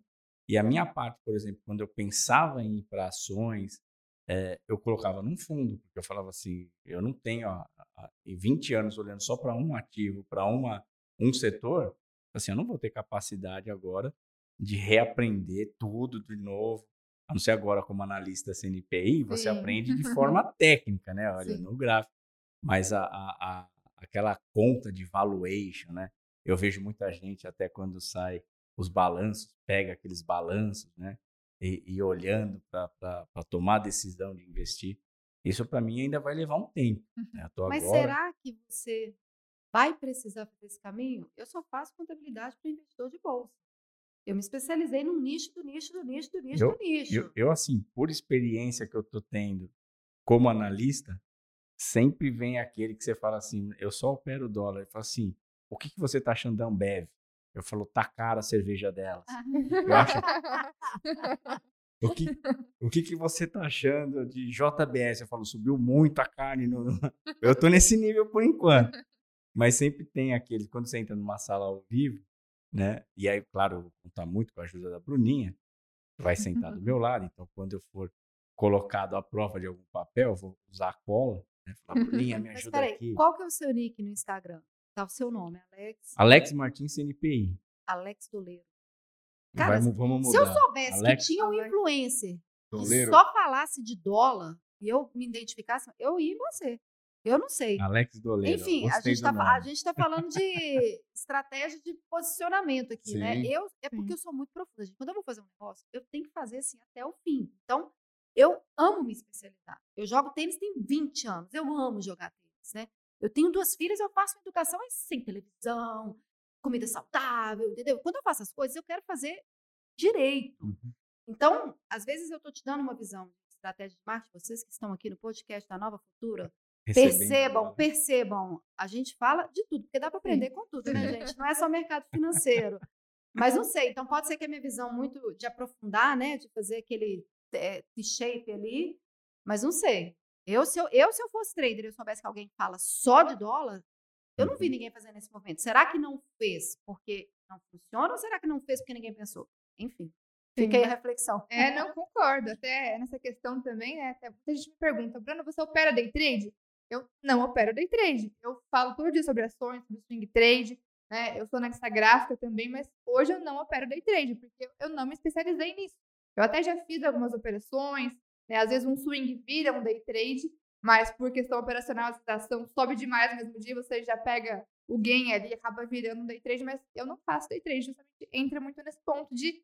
E a minha parte, por exemplo, quando eu pensava em ir para ações, eh, eu colocava num fundo, porque eu falava assim, eu não tenho ó, a- em 20 anos olhando só para um ativo, para um setor, assim, eu não vou ter capacidade agora de reaprender tudo de novo. A não ser agora como analista CNPI, você Sim. aprende de forma técnica, né? Olha, Sim. no gráfico. Mas a, a, a- aquela conta de valuation, né? Eu vejo muita gente até quando sai os balanços, pega aqueles balanços, né? E, e olhando para tomar a decisão de investir. Isso para mim ainda vai levar um tempo. Né? Mas agora... será que você vai precisar fazer esse caminho? Eu só faço contabilidade para investidor de bolsa. Eu me especializei num nicho do nicho do nicho do nicho do nicho. Eu, eu, assim, por experiência que eu tô tendo como analista, sempre vem aquele que você fala assim, eu só opero dólar. Ele fala assim, o que, que você tá achando da Ambev? Eu falo, tá cara a cerveja delas. Eu acho, o que, o que, que você tá achando de JBS? Eu falo, subiu muito a carne. No... no-" Eu tô nesse nível por enquanto. Mas sempre tem aquele, quando você entra numa sala ao vivo, né? E aí, claro, eu vou contar muito com a ajuda da Bruninha, que vai sentar do meu lado. Então, quando eu for colocado à prova de algum papel, vou usar cola, né? Falar, Bruninha, me Mas ajuda peraí, aqui. qual que é o seu nick no Instagram? Tá o seu nome, Alex. Alex Martins CNPI. Alex Doleiro. Vai Cara, mu- vamos Se eu mudar. soubesse Alex- que tinha um influencer que Doleiro. só falasse de dólar e eu me identificasse, eu ia em você. Eu não sei. Alex Doleiro. Enfim, a gente, do tá, falando de estratégia de posicionamento aqui, né? Sim. Eu, é porque Sim. eu sou muito profunda. gente. Quando eu vou fazer um negócio, eu tenho que fazer assim até o fim. Então, eu amo me especializar. Eu jogo tênis tem 20 anos. Eu amo jogar tênis, né? Eu tenho duas filhas, eu faço educação mas sem televisão, comida saudável, entendeu? Quando eu faço as coisas, eu quero fazer direito. Uhum. Então, às vezes eu tô te dando uma visão de estratégia de marketing, vocês que estão aqui no podcast da Nova Futura, Recebendo Percebam, percebam. A gente fala de tudo, porque dá para aprender com tudo, né, gente? Não é só mercado financeiro. Mas não sei, então pode ser que a minha visão muito de aprofundar, né? De fazer aquele é, shape ali, mas não sei. Eu se eu, eu, se eu fosse trader e eu soubesse que alguém fala só de dólar, eu não vi ninguém fazendo esse movimento. Será que não fez porque não funciona ou será que não fez porque ninguém pensou? Enfim, Sim, fica aí a reflexão. É, não concordo. Até nessa questão também, né? Até muita gente me pergunta, Bruna, você opera day trade? Eu não opero day trade. Eu falo todo dia sobre ações, sobre swing trade, né? Eu sou analista gráfica também, mas hoje eu não opero day trade, porque eu não me especializei nisso. Eu até já fiz algumas operações, né? Às vezes um swing vira um day trade, mas por questão operacional, a ação sobe demais no mesmo dia, você já pega o gain ali e acaba virando um day trade, mas eu não faço day trade, justamente entra muito nesse ponto de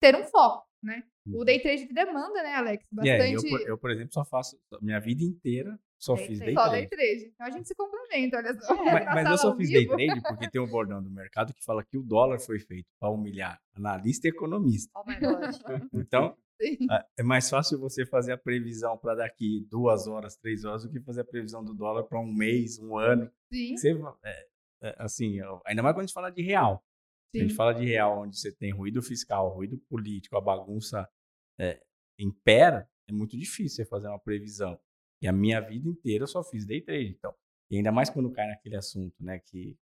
ter um foco, né? O day trade demanda, né, Alex? E aí, eu, Bastante por- eu, por exemplo, só faço minha vida inteira, só Day fiz trade. day só trade. day trade. Então a gente se complementa, olha só. Mas, mas eu só fiz day trade porque tem um bordão do mercado que fala que o dólar foi feito para humilhar analista e economista. Oh my God. Então, Sim. é mais fácil você fazer a previsão para daqui duas horas, três horas, do que fazer a previsão do dólar para um mês, um ano. Sim, Você, é, é, assim, ó, ainda mais quando a gente fala de real. Se a gente sim. fala de real, onde você tem ruído fiscal, ruído político, a bagunça é, impera, é muito difícil você fazer uma previsão. E a minha vida inteira eu só fiz day trade. Então, e ainda mais quando cai naquele assunto, né, que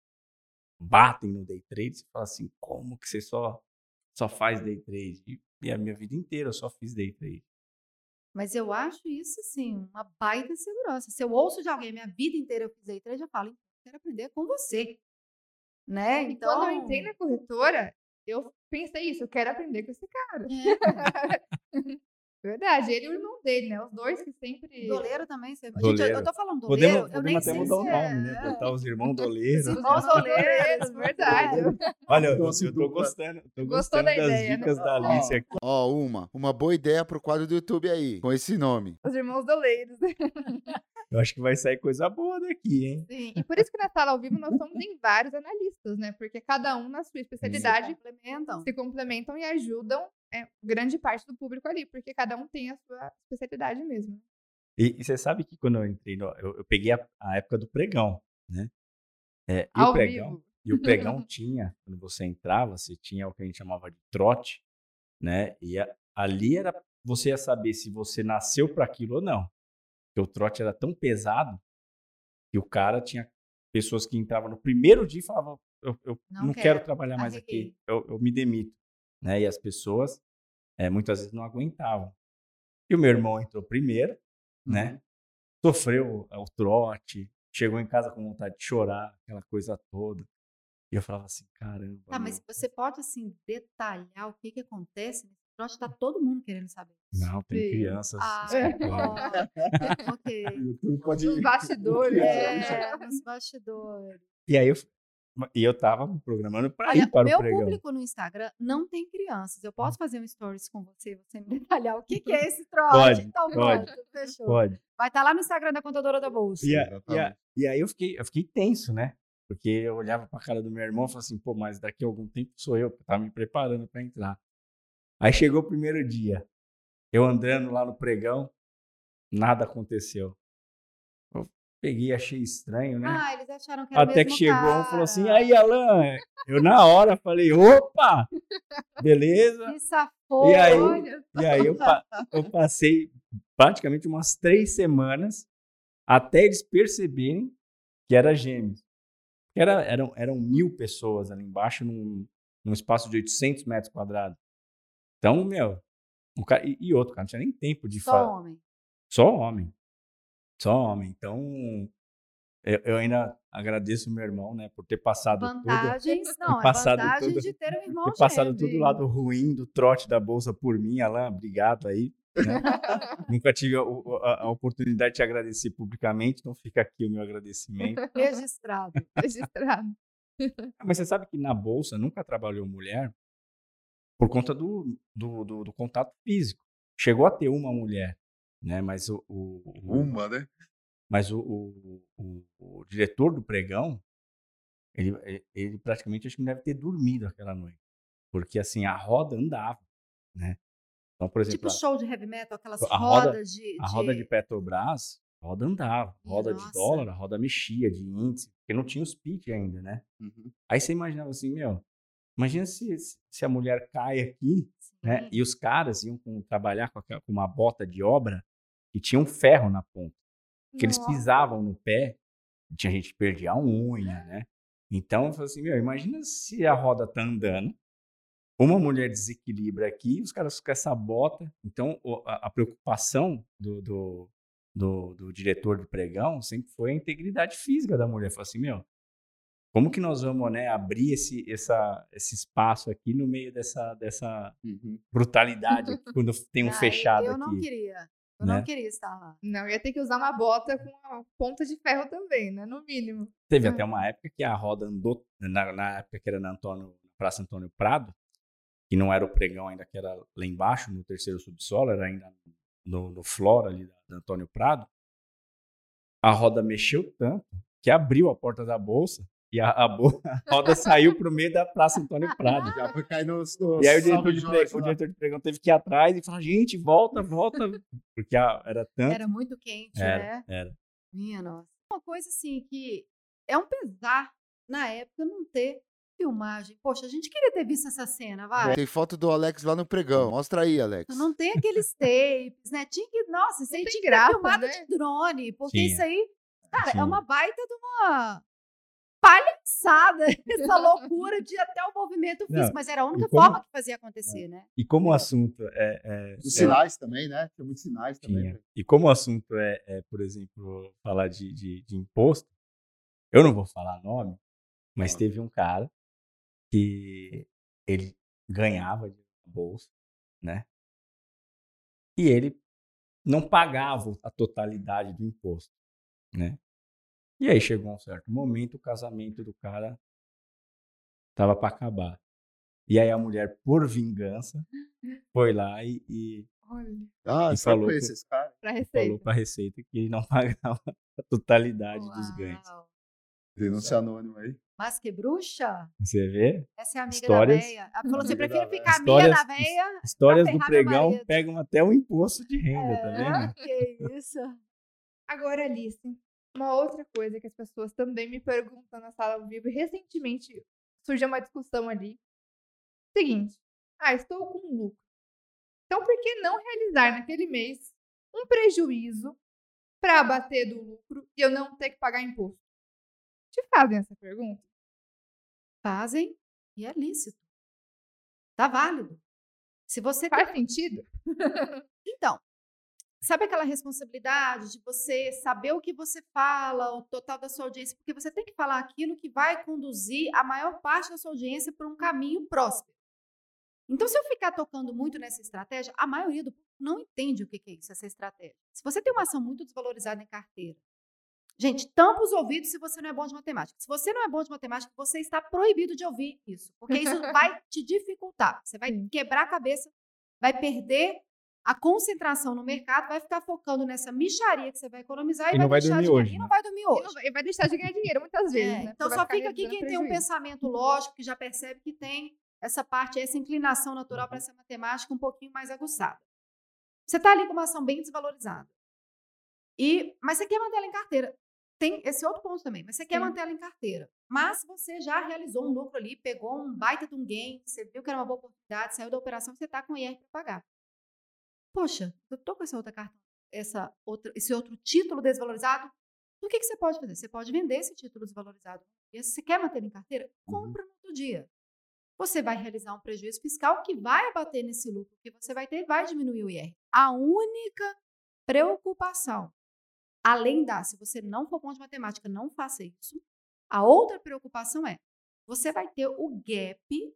batem no day trade, você fala assim, como que você só, só faz day trade? E, e a minha vida inteira eu só fiz day trade. Mas eu acho isso, assim, uma baita segurança. Se eu ouço de alguém minha vida inteira eu fiz day trade, eu falo, então, eu quero aprender com você. Né? E Então, quando eu entrei na corretora, eu pensei isso, eu quero aprender com esse cara. é, Verdade, ele e o irmão dele, né? Os dois que sempre. doleiro também. Você... Gente, eu, Doleiro. eu tô falando doleiro, Podemos, eu nem podemos até sei mudar o se nome, é- né? Botar os irmãos doleiros. Os irmãos doleiros, verdade. Olha, eu, eu tô gostando, tô Gostou gostando da das ideia, né? dicas da Alice aqui. Ó, uma. Uma boa ideia pro quadro do YouTube aí, com esse nome. Os irmãos doleiros. Eu acho que vai sair coisa boa daqui, hein? Sim, e por isso que na sala ao vivo nós somos em vários analistas, né? Porque cada um na sua especialidade complementam. se complementam e ajudam é, grande parte do público ali, porque cada um tem a sua especialidade mesmo. E, e você sabe que quando eu entrei, no, eu, eu peguei a, a época do pregão, né? É, e Ao o pregão, vivo. e o pregão tinha, quando você entrava, você tinha o que a gente chamava de trote, né? E a- ali era você ia saber se você nasceu para aquilo ou não. Porque o trote era tão pesado que o cara tinha pessoas que entravam no primeiro dia e falavam: Eu, eu Não não, quero, quero, trabalhar mais arreguei." aqui, eu, eu me demito. Né? E as pessoas eh, muitas vezes não aguentavam. E o meu irmão entrou primeiro, né? Sofreu eh, o trote, chegou em casa com vontade de chorar, aquela coisa toda. E eu falava assim: caramba. Tá, mas você pode, assim, detalhar o que que acontece nesse troço? Tá todo mundo querendo saber. Não, tem Sim. crianças. Ah, ó, ok. YouTube pode. Os bastidores. É, nos bastidores. E aí eu, e eu tava me programando para Olha, ir para o meu o pregão. público no Instagram não tem crianças. Eu posso fazer um stories com você, você me detalhar o que, que é esse trote. Pode, então, pode. pronto. Pode. Vai estar lá no Instagram da contadora da Bolsa. E, a- e, a- e aí eu fiquei, eu fiquei tenso, né? Porque eu olhava pra cara do meu irmão e falava assim, pô, mas daqui a algum tempo sou eu, que tava me preparando para entrar. Aí chegou o primeiro dia, eu andando lá no pregão, nada aconteceu. Eu peguei, achei estranho, né? Ah, eles acharam que era Até que chegou um e falou assim, aí Alan, eu na hora falei, opa, beleza? Que safou. E aí? Olha, E aí eu, eu passei praticamente umas três semanas até eles perceberem que era gêmeos. Era, eram, eram mil pessoas ali embaixo num, num espaço de 800 metros quadrados. Então, meu, cara, e, e outro, cara, não tinha nem tempo de falar. Só homem. Só homem. Então, eu, eu ainda agradeço meu irmão, né, por ter passado tudo. Vantagens, não, é passado vantagem tudo- de ter um irmão Ter passado gêmeo. tudo o lado ruim do trote da bolsa por mim, Alain, obrigado aí. né? Nunca tive a, a- a oportunidade de te agradecer publicamente, então fica aqui o meu agradecimento. Registrado. Registrado. Ah, Mas você sabe que na bolsa nunca trabalhou mulher por conta do, do, do- do contato físico. Chegou a ter uma mulher, né? Mas o, o- o- Uma, né? mas o, o, o- diretor do pregão, ele, ele- ele praticamente acho que não deve ter dormido aquela noite. Porque assim, a roda andava, né? Então, por exemplo, tipo show de heavy metal, aquelas a roda- rodas de, a roda de Petrobras, a roda andava. A roda de Nossa. dólar, a roda mexia de índice, porque não tinha os PIT ainda, né? Uhum. Aí você imaginava assim, meu, imagina se, se a mulher cai aqui, né? Sim. E os caras iam com- trabalhar com, aquela- com uma bota de obra que tinha um ferro na ponta. Que eles pisavam no pé, tinha gente que perdia a unha, né? Então, eu falei assim, meu, imagina se a roda tá andando, uma mulher desequilibra aqui, os caras com essa bota. Então, a, a preocupação do, do, do, do diretor de pregão sempre foi a integridade física da mulher. Falei assim, meu, como que nós vamos né, abrir esse, essa, esse espaço aqui no meio dessa, dessa Uhum. brutalidade quando tem um Ah, fechado eu aqui? não queria. Eu né? não queria estar lá. Não, ia ter que usar uma bota com uma ponta de ferro também, né? No mínimo. Teve Ah. até uma época que a roda andou, na, na época que era na, Antônio, Praça Antônio Prado, que não era o pregão ainda, que era lá embaixo, no terceiro subsolo, era ainda no, no flora ali da, da Antônio Prado. A roda mexeu tanto que abriu a porta da bolsa e a, a, a roda saiu pro meio da Praça Antônio Prado. Já foi cair nos. nos E aí o diretor, de Jorge pre- o diretor de pregão teve que ir atrás e falar, gente, volta, volta. Porque a- era tanto. Era muito quente, Era, né? era. Minha nossa. Uma coisa assim que é um pesar na época não ter filmagem. Poxa, a gente queria ter visto essa cena, vai. Tem foto do Alex lá no pregão. Mostra aí, Alex. Não tem aqueles tapes, né? Tinha que, nossa, isso aí tem tinha que ter filmado né? de drone, porque Tinha. isso aí, cara, Tinha. é uma baita de uma palhaçada, essa loucura de até o movimento físico, Não, mas era a única como- forma que fazia acontecer, né? E como o assunto é- é, Os é sinais também, né? Tem muitos sinais também. Tinha. E como o assunto é, é, por exemplo, falar de, de, de imposto, eu não vou falar nome, mas teve um cara que ele ganhava de bolsa, né? E ele não pagava a totalidade do imposto, né? E aí chegou um certo momento, o casamento do cara tava para acabar. E aí a mulher, por vingança, foi lá e, e Olha, Ah, E falou conheço com- esse cara. pra falou receita. para a Receita que ele não pagava a totalidade dos ganhos. Uau. Denúncia anônima aí. Mas que bruxa? Você vê? Essa é a amiga Histórias- da veia. Ela falou assim: da véia. ficar amiga da Histórias- veia. Histórias do pregão pegam até o imposto de renda, tá É, vendo? que isso. Agora, Alice, uma outra coisa que as pessoas também me perguntam na sala ao vivo, recentemente surgiu uma discussão ali. Seguinte, ah, estou com lucro. Então, por que não realizar naquele mês um prejuízo para abater do lucro e eu não ter que pagar imposto? Te fazem essa pergunta? Fazem e é lícito. Tá válido. Se você Faz sentido? Então, sabe aquela responsabilidade de você saber o que você fala, o total da sua audiência, porque você tem que falar aquilo que vai conduzir a maior parte da sua audiência para um caminho próspero. Então, se eu ficar tocando muito nessa estratégia, a maioria do público não entende o que é isso, essa estratégia. Se você tem uma ação muito desvalorizada em carteira, gente, tampa os ouvidos se você não é bom de matemática. Se você não é bom de matemática, você está proibido de ouvir isso, porque isso vai te dificultar. Você vai quebrar a cabeça, vai perder a concentração no mercado, vai ficar focando nessa micharia que você vai economizar e, E não vai deixar dormir de ganhar. hoje, E não né? vai dormir E hoje. não vai- e vai deixar de ganhar dinheiro muitas vezes, É, né? então só vai fica aqui quem tem um pensamento lógico, que já percebe que tem essa parte, essa inclinação natural para essa matemática um pouquinho mais aguçada. Você está ali com uma ação bem desvalorizada. E, mas você quer manter ela em carteira. Tem esse outro ponto também, mas você quer Sim. manter ela em carteira. Mas você já realizou um lucro ali, pegou um baita de um gain, você viu que era uma boa oportunidade, saiu da operação, você está com o IR para pagar. Poxa, eu tô com essa outra carta, essa outra, esse outro título desvalorizado. O que, que você pode fazer? Você pode vender esse título desvalorizado. E se você quer manter em carteira, Uhum. compra no outro dia. você vai realizar um prejuízo fiscal que vai abater nesse lucro que você vai ter, vai diminuir o IR. A única preocupação, além da, se você não for bom de matemática, não faça isso. A outra preocupação é, você vai ter o gap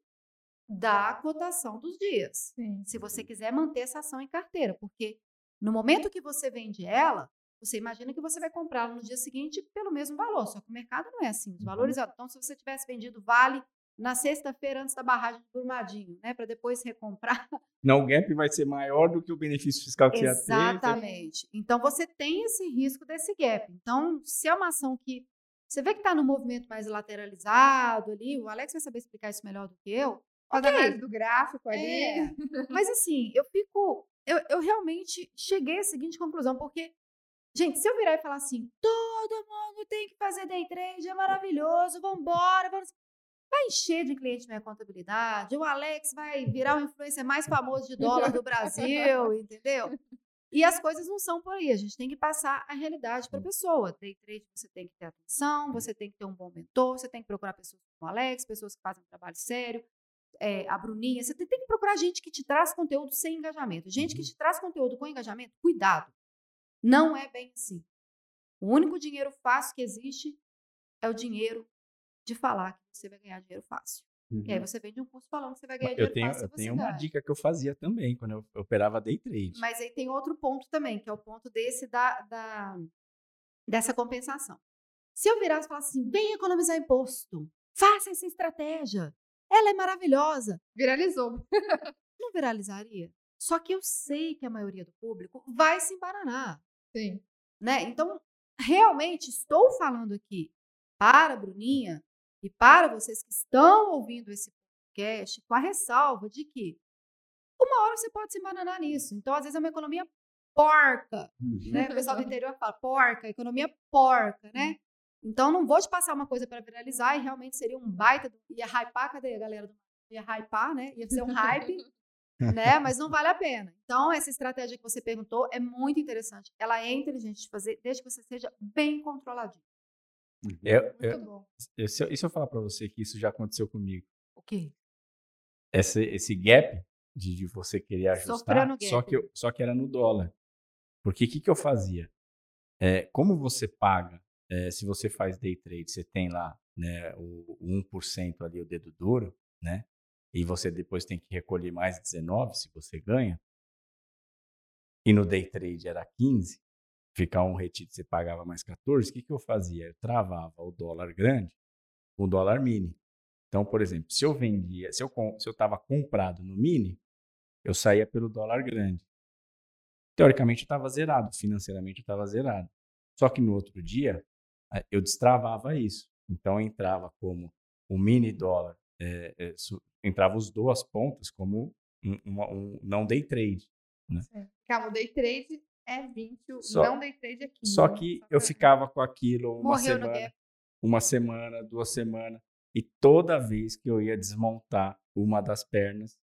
da cotação dos dias. Sim. Se você quiser manter essa ação em carteira, porque no momento que você vende ela, você imagina que você vai comprá-la no dia seguinte pelo mesmo valor, só que o mercado não é assim, os valores, então se você tivesse vendido vale na sexta-feira antes da barragem de Brumadinho, né, para depois recomprar. Não, o gap vai ser maior do que o benefício fiscal que ia ter. Exatamente. Então você tem esse risco desse gap. Então, se é uma ação que você vê que está no movimento mais lateralizado ali, o Alex vai saber explicar isso melhor do que eu. Faz Ok. análise do gráfico ali. É, mas assim, eu fico. Eu, eu realmente cheguei à seguinte conclusão, porque, gente, se eu virar e falar assim, todo mundo tem que fazer day trade, é maravilhoso, vambora, vamos. Vai encher de cliente minha contabilidade, o Alex vai virar o influencer mais famoso de dólar do Brasil, entendeu? E as coisas não são por aí, a gente tem que passar a realidade para a pessoa. Day trade você tem que ter atenção, você tem que ter um bom mentor, você tem que procurar pessoas como o Alex, pessoas que fazem um trabalho sério, é, a Bruninha, você tem, que procurar gente que te traz conteúdo sem engajamento. Gente que te traz conteúdo com engajamento, cuidado. Não é bem assim. O único dinheiro fácil que existe é o dinheiro de falar que você vai ganhar dinheiro fácil. E aí você vende um curso falando que você vai ganhar Eu dinheiro tenho, fácil. eu tenho uma ganha. dica que eu fazia também quando eu operava day trade. Mas aí tem outro ponto também, que é o ponto desse da, da- dessa compensação. Se eu virasse e falasse assim, vem economizar imposto, faça essa estratégia, ela é maravilhosa, Viralizou. não viralizaria? Só que eu sei que a maioria do público vai se embaranar, Sim. né? Então, realmente estou falando aqui para a Bruninha e para vocês que estão ouvindo esse podcast com a ressalva de que uma hora você pode se embananar nisso. Então, às vezes é uma economia porca, né? O pessoal do interior fala porca, economia porca, né? Então, não vou te passar uma coisa para viralizar e realmente seria um baita, ia hypar, cadê a galera do ia hypar, né? Ia ser um hype, né? Mas não vale a pena. Então, essa estratégia que você perguntou é muito interessante. Ela é inteligente de fazer, desde que você seja bem controladinho. Eu, Muito eu, bom. eu- se, eu, e se eu falar para você que isso já aconteceu comigo? O quê? Esse, esse gap de, de você querer ajustar, só que, eu- só que era no dólar. Porque o que, que eu fazia? É, como você paga, é, se você faz day trade, você tem lá né, o, o 1% ali, o dedo duro, né? E você depois tem que recolher mais 19 se você ganha. E no day trade era 15, ficar um retido você pagava mais 14, o que, que eu fazia? Eu travava o dólar grande com o dólar mini. Então, por exemplo, se eu vendia, se eu se eu estava comprado no mini, eu saía pelo dólar grande. Teoricamente eu estava zerado, financeiramente eu estava zerado. Só que no outro dia eu destravava isso. Então entrava como o mini dólar, eh, su- entrava os duas pontas como um, uma- um não day trade. Calma, o day trade é 20, o Só- não day trade é 15. Só né? que Só eu ficava com aquilo uma Morreu semana, uma semana, duas semanas, e toda vez que eu ia desmontar uma das pernas,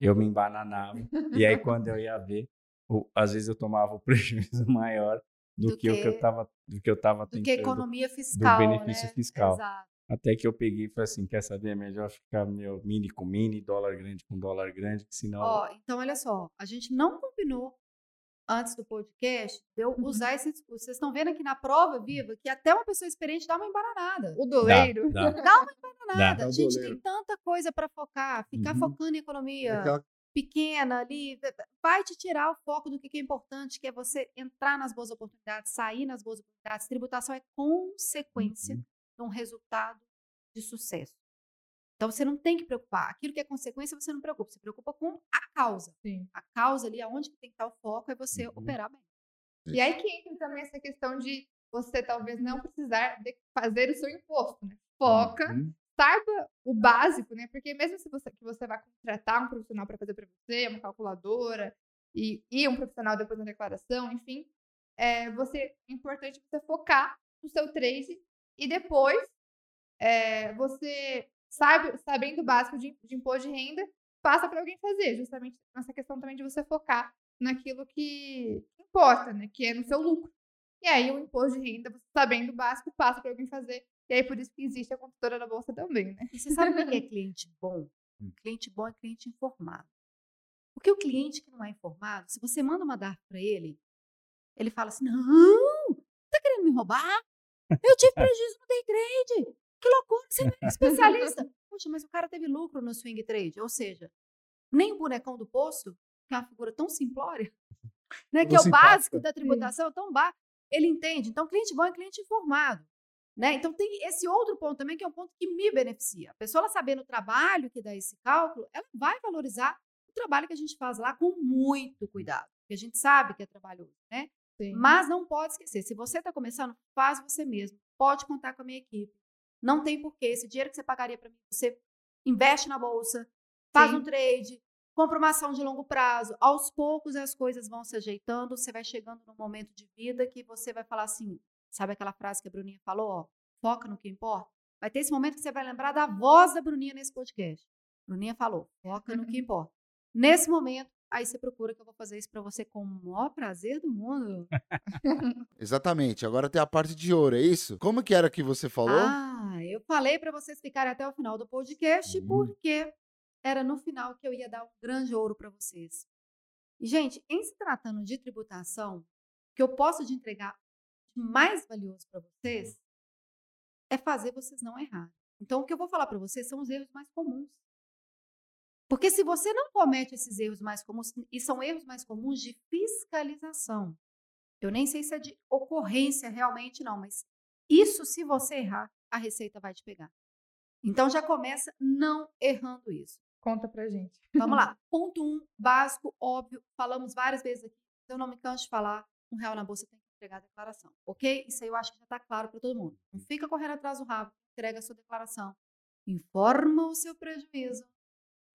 eu me embananava. e aí quando eu ia ver, o- às vezes eu tomava o prejuízo maior do, Do que, o que eu que- tava, do que eu tava Do que tentando. economia fiscal, benefício né? fiscal. Exato. Até que eu peguei e falei assim, quer saber, é melhor ficar meu mini com mini, dólar grande com dólar grande, que senão Ó, então olha só, a gente não combinou antes do podcast de eu Uhum. usar esse discurso. Vocês estão vendo aqui na prova viva que até uma pessoa experiente dá uma embananada. O dá, doleiro. dá. Dá uma embananada. Dá. A gente tem tanta coisa para focar, ficar Uhum. focando em economia Aquela- pequena ali, vai te tirar o foco do que é importante, que é você entrar nas boas oportunidades, sair nas boas oportunidades. Tributação é consequência Uhum. de um resultado de sucesso. Então você não tem que preocupar. Aquilo que é consequência, você não preocupa. Você preocupa com a causa. Sim. A causa ali, aonde que tem que estar o foco, é você Uhum. operar bem. E aí que entra também essa questão de você talvez não precisar de fazer o seu imposto, né? Foca, Uhum. Saiba o básico, né? Porque mesmo se você que você vai contratar um profissional para fazer para você, uma calculadora e, e um profissional depois na declaração, enfim, é, você é importante você focar no seu trade e depois é, você sabe sabendo o básico de, de imposto de renda passa para alguém fazer, justamente nessa questão também de você focar naquilo que importa, né? Que é no seu lucro. E aí o imposto de renda, você sabendo o básico, passa para alguém fazer. E aí por isso que existe a consultora da bolsa também, né? E você sabe o que é cliente bom? Hum. Cliente bom é cliente informado. Porque o cliente que não é informado, se você manda uma DARF para ele, ele fala assim: não, tá querendo me roubar? Eu tive prejuízo no day trade. Que loucura, você não é especialista. Poxa, mas o cara teve lucro no swing trade. Ou seja, nem o bonecão do poço, que é uma figura tão simplória, né, que é o simpática. básico da tributação, tão básico, ele entende. Então, cliente bom é cliente informado. Né? Então, tem esse outro ponto também, que é um ponto que me beneficia. A pessoa, ela sabendo o trabalho que dá esse cálculo, ela vai valorizar o trabalho que a gente faz lá com muito cuidado. Porque a gente sabe que é trabalhoso, né? Sim. Mas não pode esquecer, se você está começando, faz você mesmo. Pode contar com a minha equipe. Não tem porquê. Esse dinheiro que você pagaria para mim, você investe na bolsa, faz Sim. um trade, compra uma ação de longo prazo. Aos poucos as coisas vão se ajeitando, você vai chegando num momento de vida que você vai falar assim, sabe aquela frase que a Bruninha falou, ó, foca no que importa? Vai ter esse momento que você vai lembrar da voz da Bruninha nesse podcast. Bruninha falou, foca no que importa. Nesse momento, aí você procura que eu vou fazer isso para você com o maior prazer do mundo. Exatamente. Agora tem a parte de ouro, é isso? Como que era que você falou? Ah, eu falei para vocês ficarem até o final do podcast, Hum. porque era no final que eu ia dar um grande ouro para vocês. E, gente, em se tratando de tributação, o que eu posso de entregar mais valioso para vocês é fazer vocês não errarem. Então, o que eu vou falar para vocês são os erros mais comuns. Porque se você não comete esses erros mais comuns, e são erros mais comuns de fiscalização, eu nem sei se é de ocorrência realmente, não, mas isso, se você errar, a receita vai te pegar. Então já começa não errando isso. Conta pra gente. Vamos lá. Ponto um, básico, óbvio, falamos várias vezes aqui. Se eu não me canso de falar, um real na bolsa tem entregar a declaração, ok? Isso aí eu acho que já está claro para todo mundo. Não fica correndo atrás do rabo, entrega a sua declaração. Informa o seu prejuízo,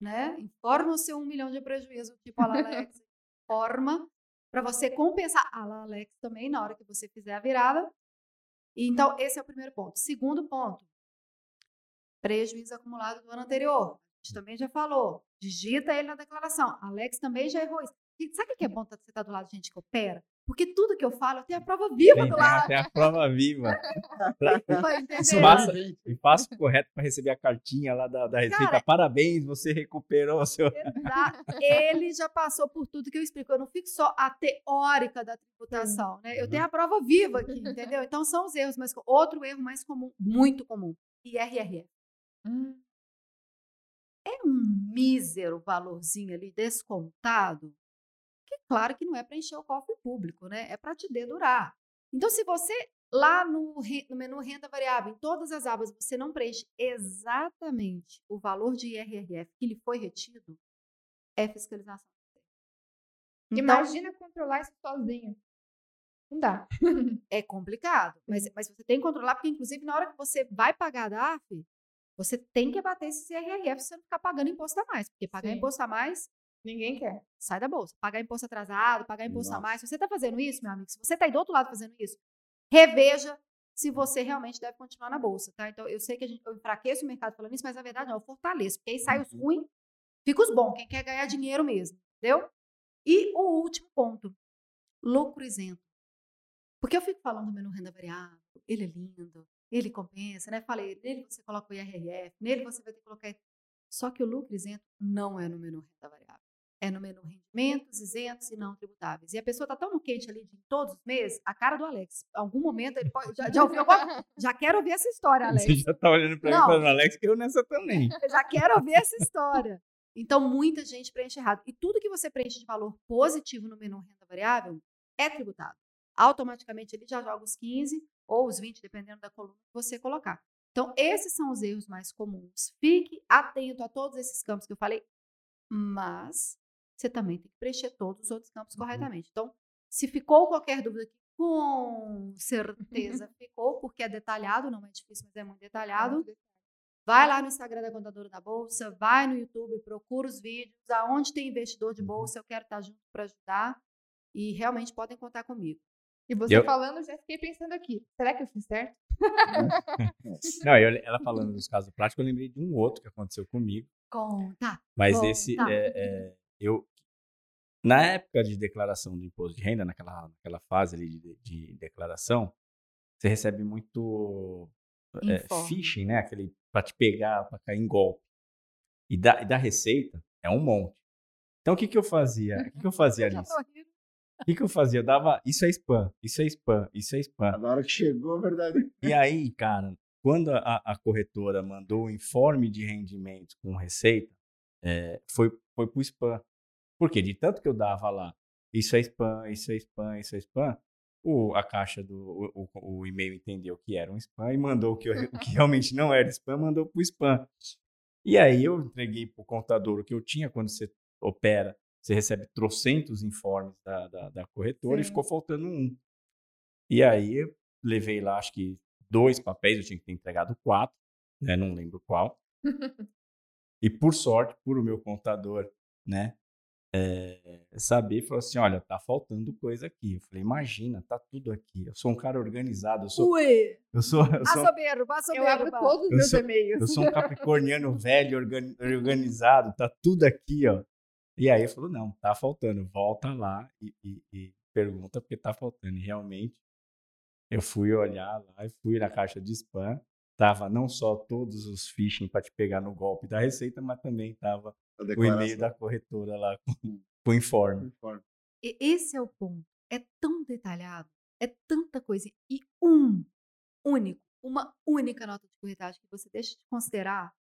né? Informa o seu um milhão de prejuízo, tipo a Alex. Informa para você compensar a Alex também na hora que você fizer a virada. E, Então, esse é o primeiro ponto. Segundo ponto, prejuízo acumulado do ano anterior. A gente também já falou. Digita ele na declaração. Alex também já errou isso. E sabe o que é bom tá- você estar do lado de gente que opera? Porque tudo que eu falo, eu tenho a prova viva Tem, do tem lado. até a prova viva. Passa- E passo correto para receber a cartinha lá da, da Receita. Cara, Parabéns, você recuperou o seu. Exato. Ele já passou por tudo que eu explico. Eu não fico só a teórica da tributação, né? Eu tenho a prova viva aqui, entendeu? Então são os erros mais co- outro erro mais comum, muito comum, IRRF. Hum, É um mísero valorzinho ali descontado, que claro que não é para encher o cofre público, né? É para te dedurar. Então se você lá no, no menu renda variável, em todas as abas, você não preenche exatamente o valor de IRRF que lhe foi retido, é fiscalização. Então, Imagina controlar isso sozinho. Não dá. é complicado, mas, mas você tem que controlar, porque inclusive na hora que você vai pagar a DAF, você tem que abater esse IRRF pra você não ficar pagando imposto a mais, porque pagar Sim. imposto a mais Ninguém quer. sai da bolsa. Pagar imposto atrasado, pagar imposto a Nossa. mais. Se você está fazendo isso, meu amigo, se você está aí do outro lado fazendo isso, reveja se você realmente deve continuar na bolsa, tá? Então, eu sei que a gente, eu enfraqueço o mercado falando isso, mas na verdade não, eu fortaleço, porque aí sai os ruins, fica os bons, quem quer ganhar dinheiro mesmo, entendeu? E o último ponto, lucro isento. Porque eu fico falando do menu renda variável, ele é lindo, ele compensa, né? Falei, nele você coloca o IRRF, nele você vai ter que colocar. Só que o lucro isento não é no menu renda variável. É no menu rendimentos, isentos e não tributáveis. E a pessoa tá tão no quente ali de todos os meses, a cara do Alex. Em algum momento ele pode. Já, já ouviu alguma Já quero ouvir essa história, Alex. Você já tá olhando para mim falando, Alex, que eu nessa também. Eu já quero ouvir essa história. Então, muita gente preenche errado. E tudo que você preenche de valor positivo no menu renda variável é tributado. Automaticamente ele já joga os 15 ou os 20, dependendo da coluna que você colocar. Então, esses são os erros mais comuns. Fique atento a todos esses campos que eu falei, mas você também tem que preencher todos os outros campos corretamente. Então, se ficou qualquer dúvida aqui, com certeza ficou, porque é detalhado, não é difícil, mas é muito detalhado. Vai lá no Instagram da Contadora da Bolsa, vai no YouTube, procura os vídeos, aonde tem investidor de bolsa, eu quero estar junto para ajudar. E realmente podem contar comigo. E você Eu- falando, já fiquei pensando aqui. Será que eu fiz certo? Não, eu- ela falando dos casos práticos, eu lembrei de um outro que aconteceu comigo. Conta. Mas Bom, esse, é, é, eu, na época de declaração do imposto de renda, naquela, naquela fase ali de, de declaração, você recebe muito é, phishing, né? Aquele para te pegar, para cair em golpe. E da, e da receita é um monte. Então, o que, que eu fazia? O que, que eu fazia, rindo. O que, que eu fazia? Eu dava. Isso é spam, isso é spam, isso é spam. Na hora que chegou, a verdade. E aí, cara, quando a, a corretora mandou o informe de rendimento com receita, é, foi, foi pro spam. Por quê? De tanto que eu dava lá, isso é spam, isso é spam, isso é spam, o, a caixa do o, o- o e-mail entendeu que era um spam e mandou o que, eu- o que realmente não era spam, mandou pro spam. E aí eu entreguei pro contador o que eu tinha quando você opera, você recebe trocentos informes da, da, da corretora e Sim. ficou faltando um. E aí eu levei lá, acho que dois papéis, eu tinha que ter entregado quatro, né? Não lembro qual. E por sorte, por o meu contador, né? É, saber, falou assim: olha, tá faltando coisa aqui. Eu falei, imagina, tá tudo aqui. Eu sou um cara organizado, eu sou. Ui! Eu sou, eu sou, Eu abro todos os Eu meus sou- e-mails. eu sou um capricorniano velho, organi- organizado, tá tudo aqui, ó. E aí falou, não, tá faltando, volta lá e, e- e pergunta porque tá faltando. E realmente, eu fui olhar lá e fui na caixa de spam, tava não só todos os phishing para te pegar no golpe da receita, mas também tava o e-mail da corretora lá com, com o informe. E esse é o ponto. É tão detalhado, é tanta coisa. E um único, uma única nota de corretagem que você deixa de considerar,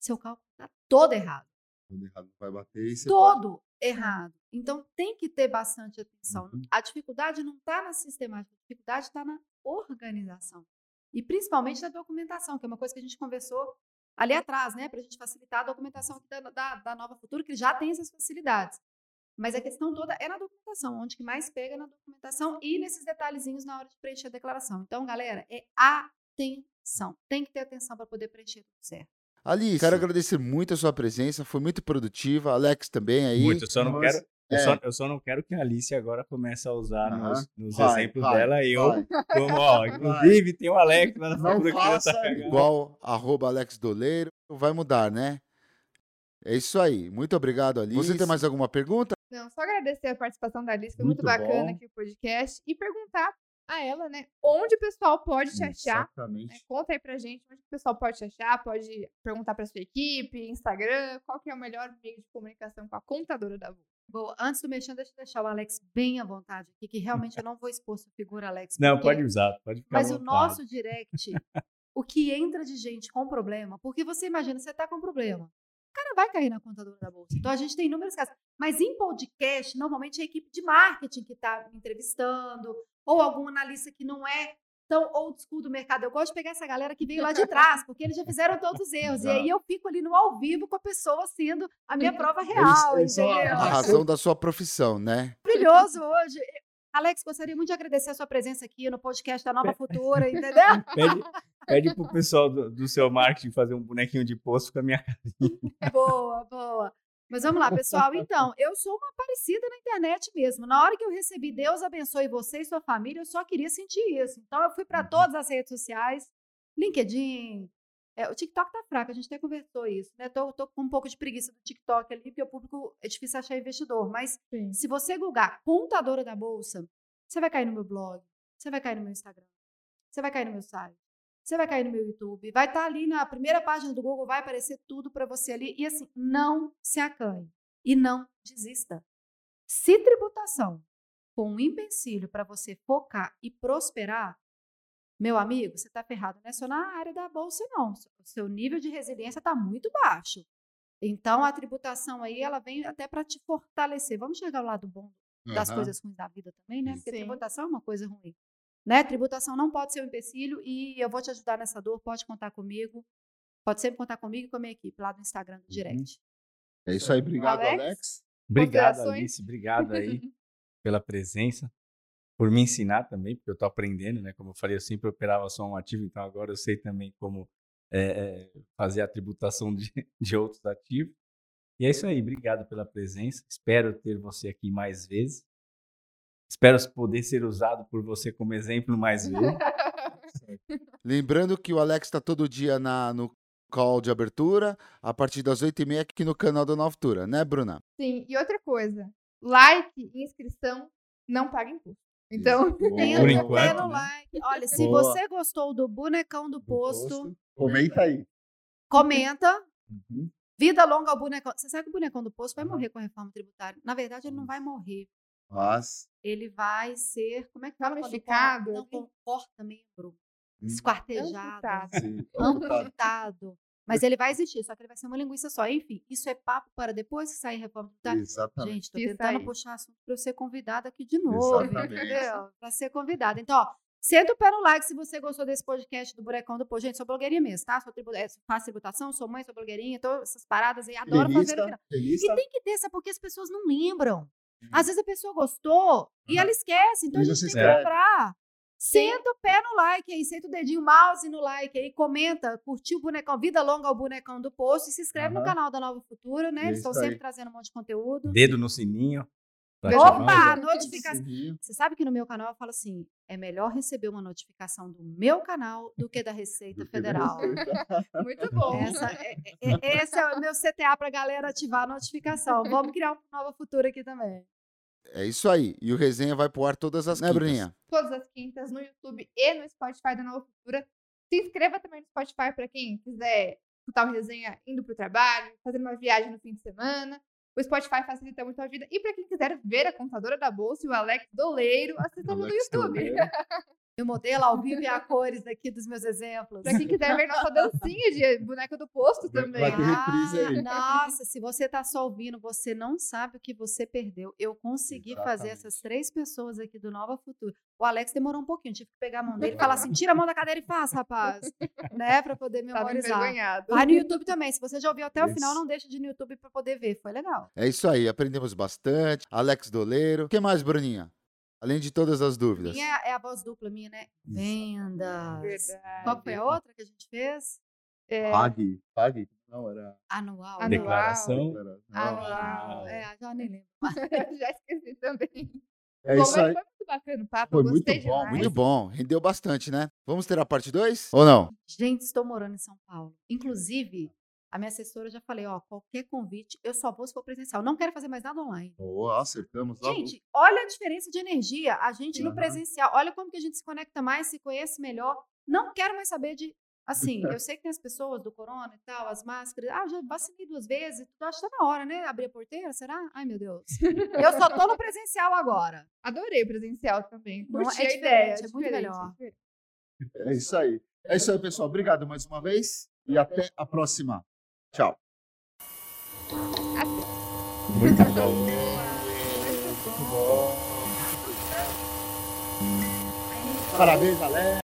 seu cálculo está todo errado. Tudo errado vai bater e você pode- todo errado. Então tem que ter bastante atenção. Uhum. A dificuldade não está na sistemática, a dificuldade está na organização. E principalmente na documentação, que é uma coisa que a gente conversou ali atrás, né? Para a gente facilitar a documentação aqui da, da, da Nova Futura, que já tem essas facilidades. Mas a questão toda é na documentação, onde que mais pega é na documentação e nesses detalhezinhos na hora de preencher a declaração. Então, galera, é atenção. Tem que ter atenção para poder preencher tudo certo. Alice, quero agradecer muito a sua presença, foi muito produtiva. Alex também aí. Muito, só não quero. Eu, é. só, eu só não quero que a Alice agora comece a usar nos, nos Vai, exemplos vai, dela e eu, como, ó, inclusive tem o Alex lá na Não já faça tá igual arroba Alex Doleiro, vai mudar, né? É isso aí. Muito obrigado, Alice. Você tem mais alguma pergunta? Não, só agradecer a participação da Alice, foi Muito muito, bacana bom. aqui o podcast. E perguntar a ela, né, onde o pessoal pode te achar. né? Exatamente. Conta aí pra gente onde o pessoal pode te achar, pode perguntar pra sua equipe, Instagram, qual que é o melhor meio de comunicação com a contadora da Vu. Boa, antes do mexer, deixa eu deixar o Alex bem à vontade aqui, que realmente eu não vou expor sua figura, Alex. Não, porque- pode usar, pode ficar Mas o nosso direct, o que entra de gente com problema, porque você imagina, você tá com problema. O cara vai cair na contadora da bolsa. Então a gente tem inúmeros casos. Mas em podcast, normalmente é a equipe de marketing que está entrevistando, ou algum analista que não é tão old school do mercado. Eu gosto de pegar essa galera que veio lá de trás, porque eles já fizeram todos os erros. E aí eu fico ali no ao vivo com a pessoa sendo a minha prova real, eles são entendeu? a razão da sua profissão, né? Maravilhoso hoje. Alex, gostaria muito de agradecer a sua presença aqui no podcast da Nova Futura, entendeu? Pede, pede pro pessoal do, do seu marketing fazer um bonequinho de poço com a minha Boa, boa. Mas vamos lá, pessoal. Então, eu sou uma parecida na internet mesmo. Na hora que eu recebi Deus abençoe você e sua família, eu só queria sentir isso. Então, eu fui para todas as redes sociais, LinkedIn. é, o TikTok tá fraco, a gente até conversou isso, né? Tô, tô com um pouco de preguiça do TikTok ali, porque o público é difícil achar investidor. Mas Sim. se você googar contadora da bolsa, você vai cair no meu blog, você vai cair no meu Instagram, você vai cair no meu site, você vai cair no meu YouTube, vai estar ali na primeira página do Google, vai aparecer tudo para você ali. E assim, não se acanhe e não desista. Se tributação for um empecilho para você focar e prosperar, meu amigo, você está ferrado. Não é só na área da bolsa, não. O seu nível de resiliência está muito baixo. Então, a tributação aí, ela vem até para te fortalecer. Vamos chegar ao lado bom das Aham. coisas ruins da vida também, né? Porque Sim. tributação é uma coisa ruim. Né? Tributação não pode ser um empecilho e eu vou te ajudar nessa dor, pode contar comigo. Pode sempre contar comigo e com a minha equipe lá do Instagram do Direct. É isso aí. Obrigado, Alex? Alex. Obrigado? Alice. Obrigado aí pela presença, por me ensinar também, porque eu estou aprendendo, né? Como eu falei, eu sempre operava só um ativo, então agora eu sei também como é, fazer a tributação de, de outros ativos. E é isso aí. Obrigado pela presença. Espero ter você aqui mais vezes. Espero poder ser usado por você como exemplo mais vezes. Lembrando que o Alex está todo dia na, no call de abertura, a partir das 8h30 aqui no canal da Nova Futura, né, Bruna? Sim, e outra coisa, like e inscrição não paga imposto. Então, enquanto, tendo né? like. Olha, se Boa. você gostou do bonecão do posto, Comenta aí. comenta. Uhum. Vida longa ao bonecão. Você sabe que o bonecão do poço vai morrer com a reforma tributária. Na verdade, ele não vai morrer. Mas. Ele vai ser. Como é que fala? Ramificado, Não, assim? com corta-membro. Hum. Esquartejado. Amputado. Sim, Amputado. Mas ele vai existir, só que ele vai ser uma linguiça só. Enfim, isso é papo para depois que sair a reforma tributária. Exatamente. Gente, tô Isso tentando puxar assunto para eu ser convidada aqui de novo, entendeu? Para ser convidada. Então, ó, senta o pé no like se você gostou desse podcast do Burecão do Pô. Gente, sou blogueirinha mesmo, tá? Sou tribu... é, faço tributação, sou mãe, sou blogueirinha, todas essas paradas aí, adoro fazer. Tenista, tenista. E tem que ter, sabe? Porque as pessoas não lembram. Às vezes a pessoa gostou e ela esquece, então a Mas gente tem que lembrar. Senta o pé no like aí, senta o dedinho mouse no like aí, comenta, curtiu o bonecão, vida longa ao bonecão do posto e se inscreve no Aham. canal da Nova Futura, né? Eles Isso estão sempre aí. trazendo um monte de conteúdo. Dedo no sininho. Opa! notificação. Você sabe que no meu canal eu falo assim: é melhor receber uma notificação do meu canal do que da Receita Do que da Federal. Muito bom. Essa, é- é- é- esse é o meu CTA pra galera ativar a notificação. Vamos criar uma nova futura aqui também. É isso aí. E o resenha vai pro ar todas as, né, Quintas. Bruninha? Todas as quintas no YouTube e no Spotify da Nova Futura. Se inscreva também no Spotify para quem quiser escutar o resenha indo pro trabalho, fazendo uma viagem no fim de semana. O Spotify facilita muito a vida. E para quem quiser ver a contadora da bolsa e o Alex Doleiro, assista no YouTube. O modelo ao vivo e a cores aqui dos meus exemplos. Pra quem quiser ver nossa dancinha de boneca do posto também. vai ter reprise aí. Ah, Nossa, se você tá só ouvindo, você não sabe o que você perdeu. Eu consegui fazer Exatamente. essas três pessoas aqui do Nova Futura. O Alex demorou um pouquinho, tive que pegar a mão dele e falar assim: tira a mão da cadeira e faz, rapaz. né? Pra poder Tava memorizar. envergonhado. Vai no YouTube também. Se você já ouviu até o final, Isso. não deixa de ir no YouTube pra poder ver. Foi legal. É isso aí. Aprendemos bastante. Alex Doleiro. O que mais, Bruninha? Além de todas as dúvidas. Minha é a voz dupla minha, né? Vendas. Verdade. Qual foi a outra que a gente fez? É, Pague. Pague. Não, era. Anual. Anual. Declaração. Anual. Não. É, já nem lembro. já esqueci também. É Bom, isso aí. foi muito bacana o papo. Foi eu muito gostei bom, demais. muito bom. Rendeu bastante, né? Vamos ter a parte 2? Ou não? Gente, estou morando em São Paulo. Inclusive, a minha assessora já falei, ó, qualquer convite, eu só vou se for presencial. Não quero fazer mais nada online. Oh, acertamos logo. Gente, olha a diferença de energia. A gente no Aham. presencial, olha como que a gente se conecta mais, se conhece melhor. Não quero mais saber de. Assim, eu sei que tem as pessoas do corona e tal, as máscaras. Ah, eu já vacinei duas vezes. tudo. Acho que tá na hora, né? Abrir a porteira, será? Ai, meu Deus. Eu só tô no presencial agora. Adorei o presencial também. Não, Curti é a diferente, ideia. é muito diferente, melhor. É isso aí. É isso aí, pessoal. Obrigado mais uma vez e até a próxima. Tchau. Muito bom. Muito bom. Parabéns, galera.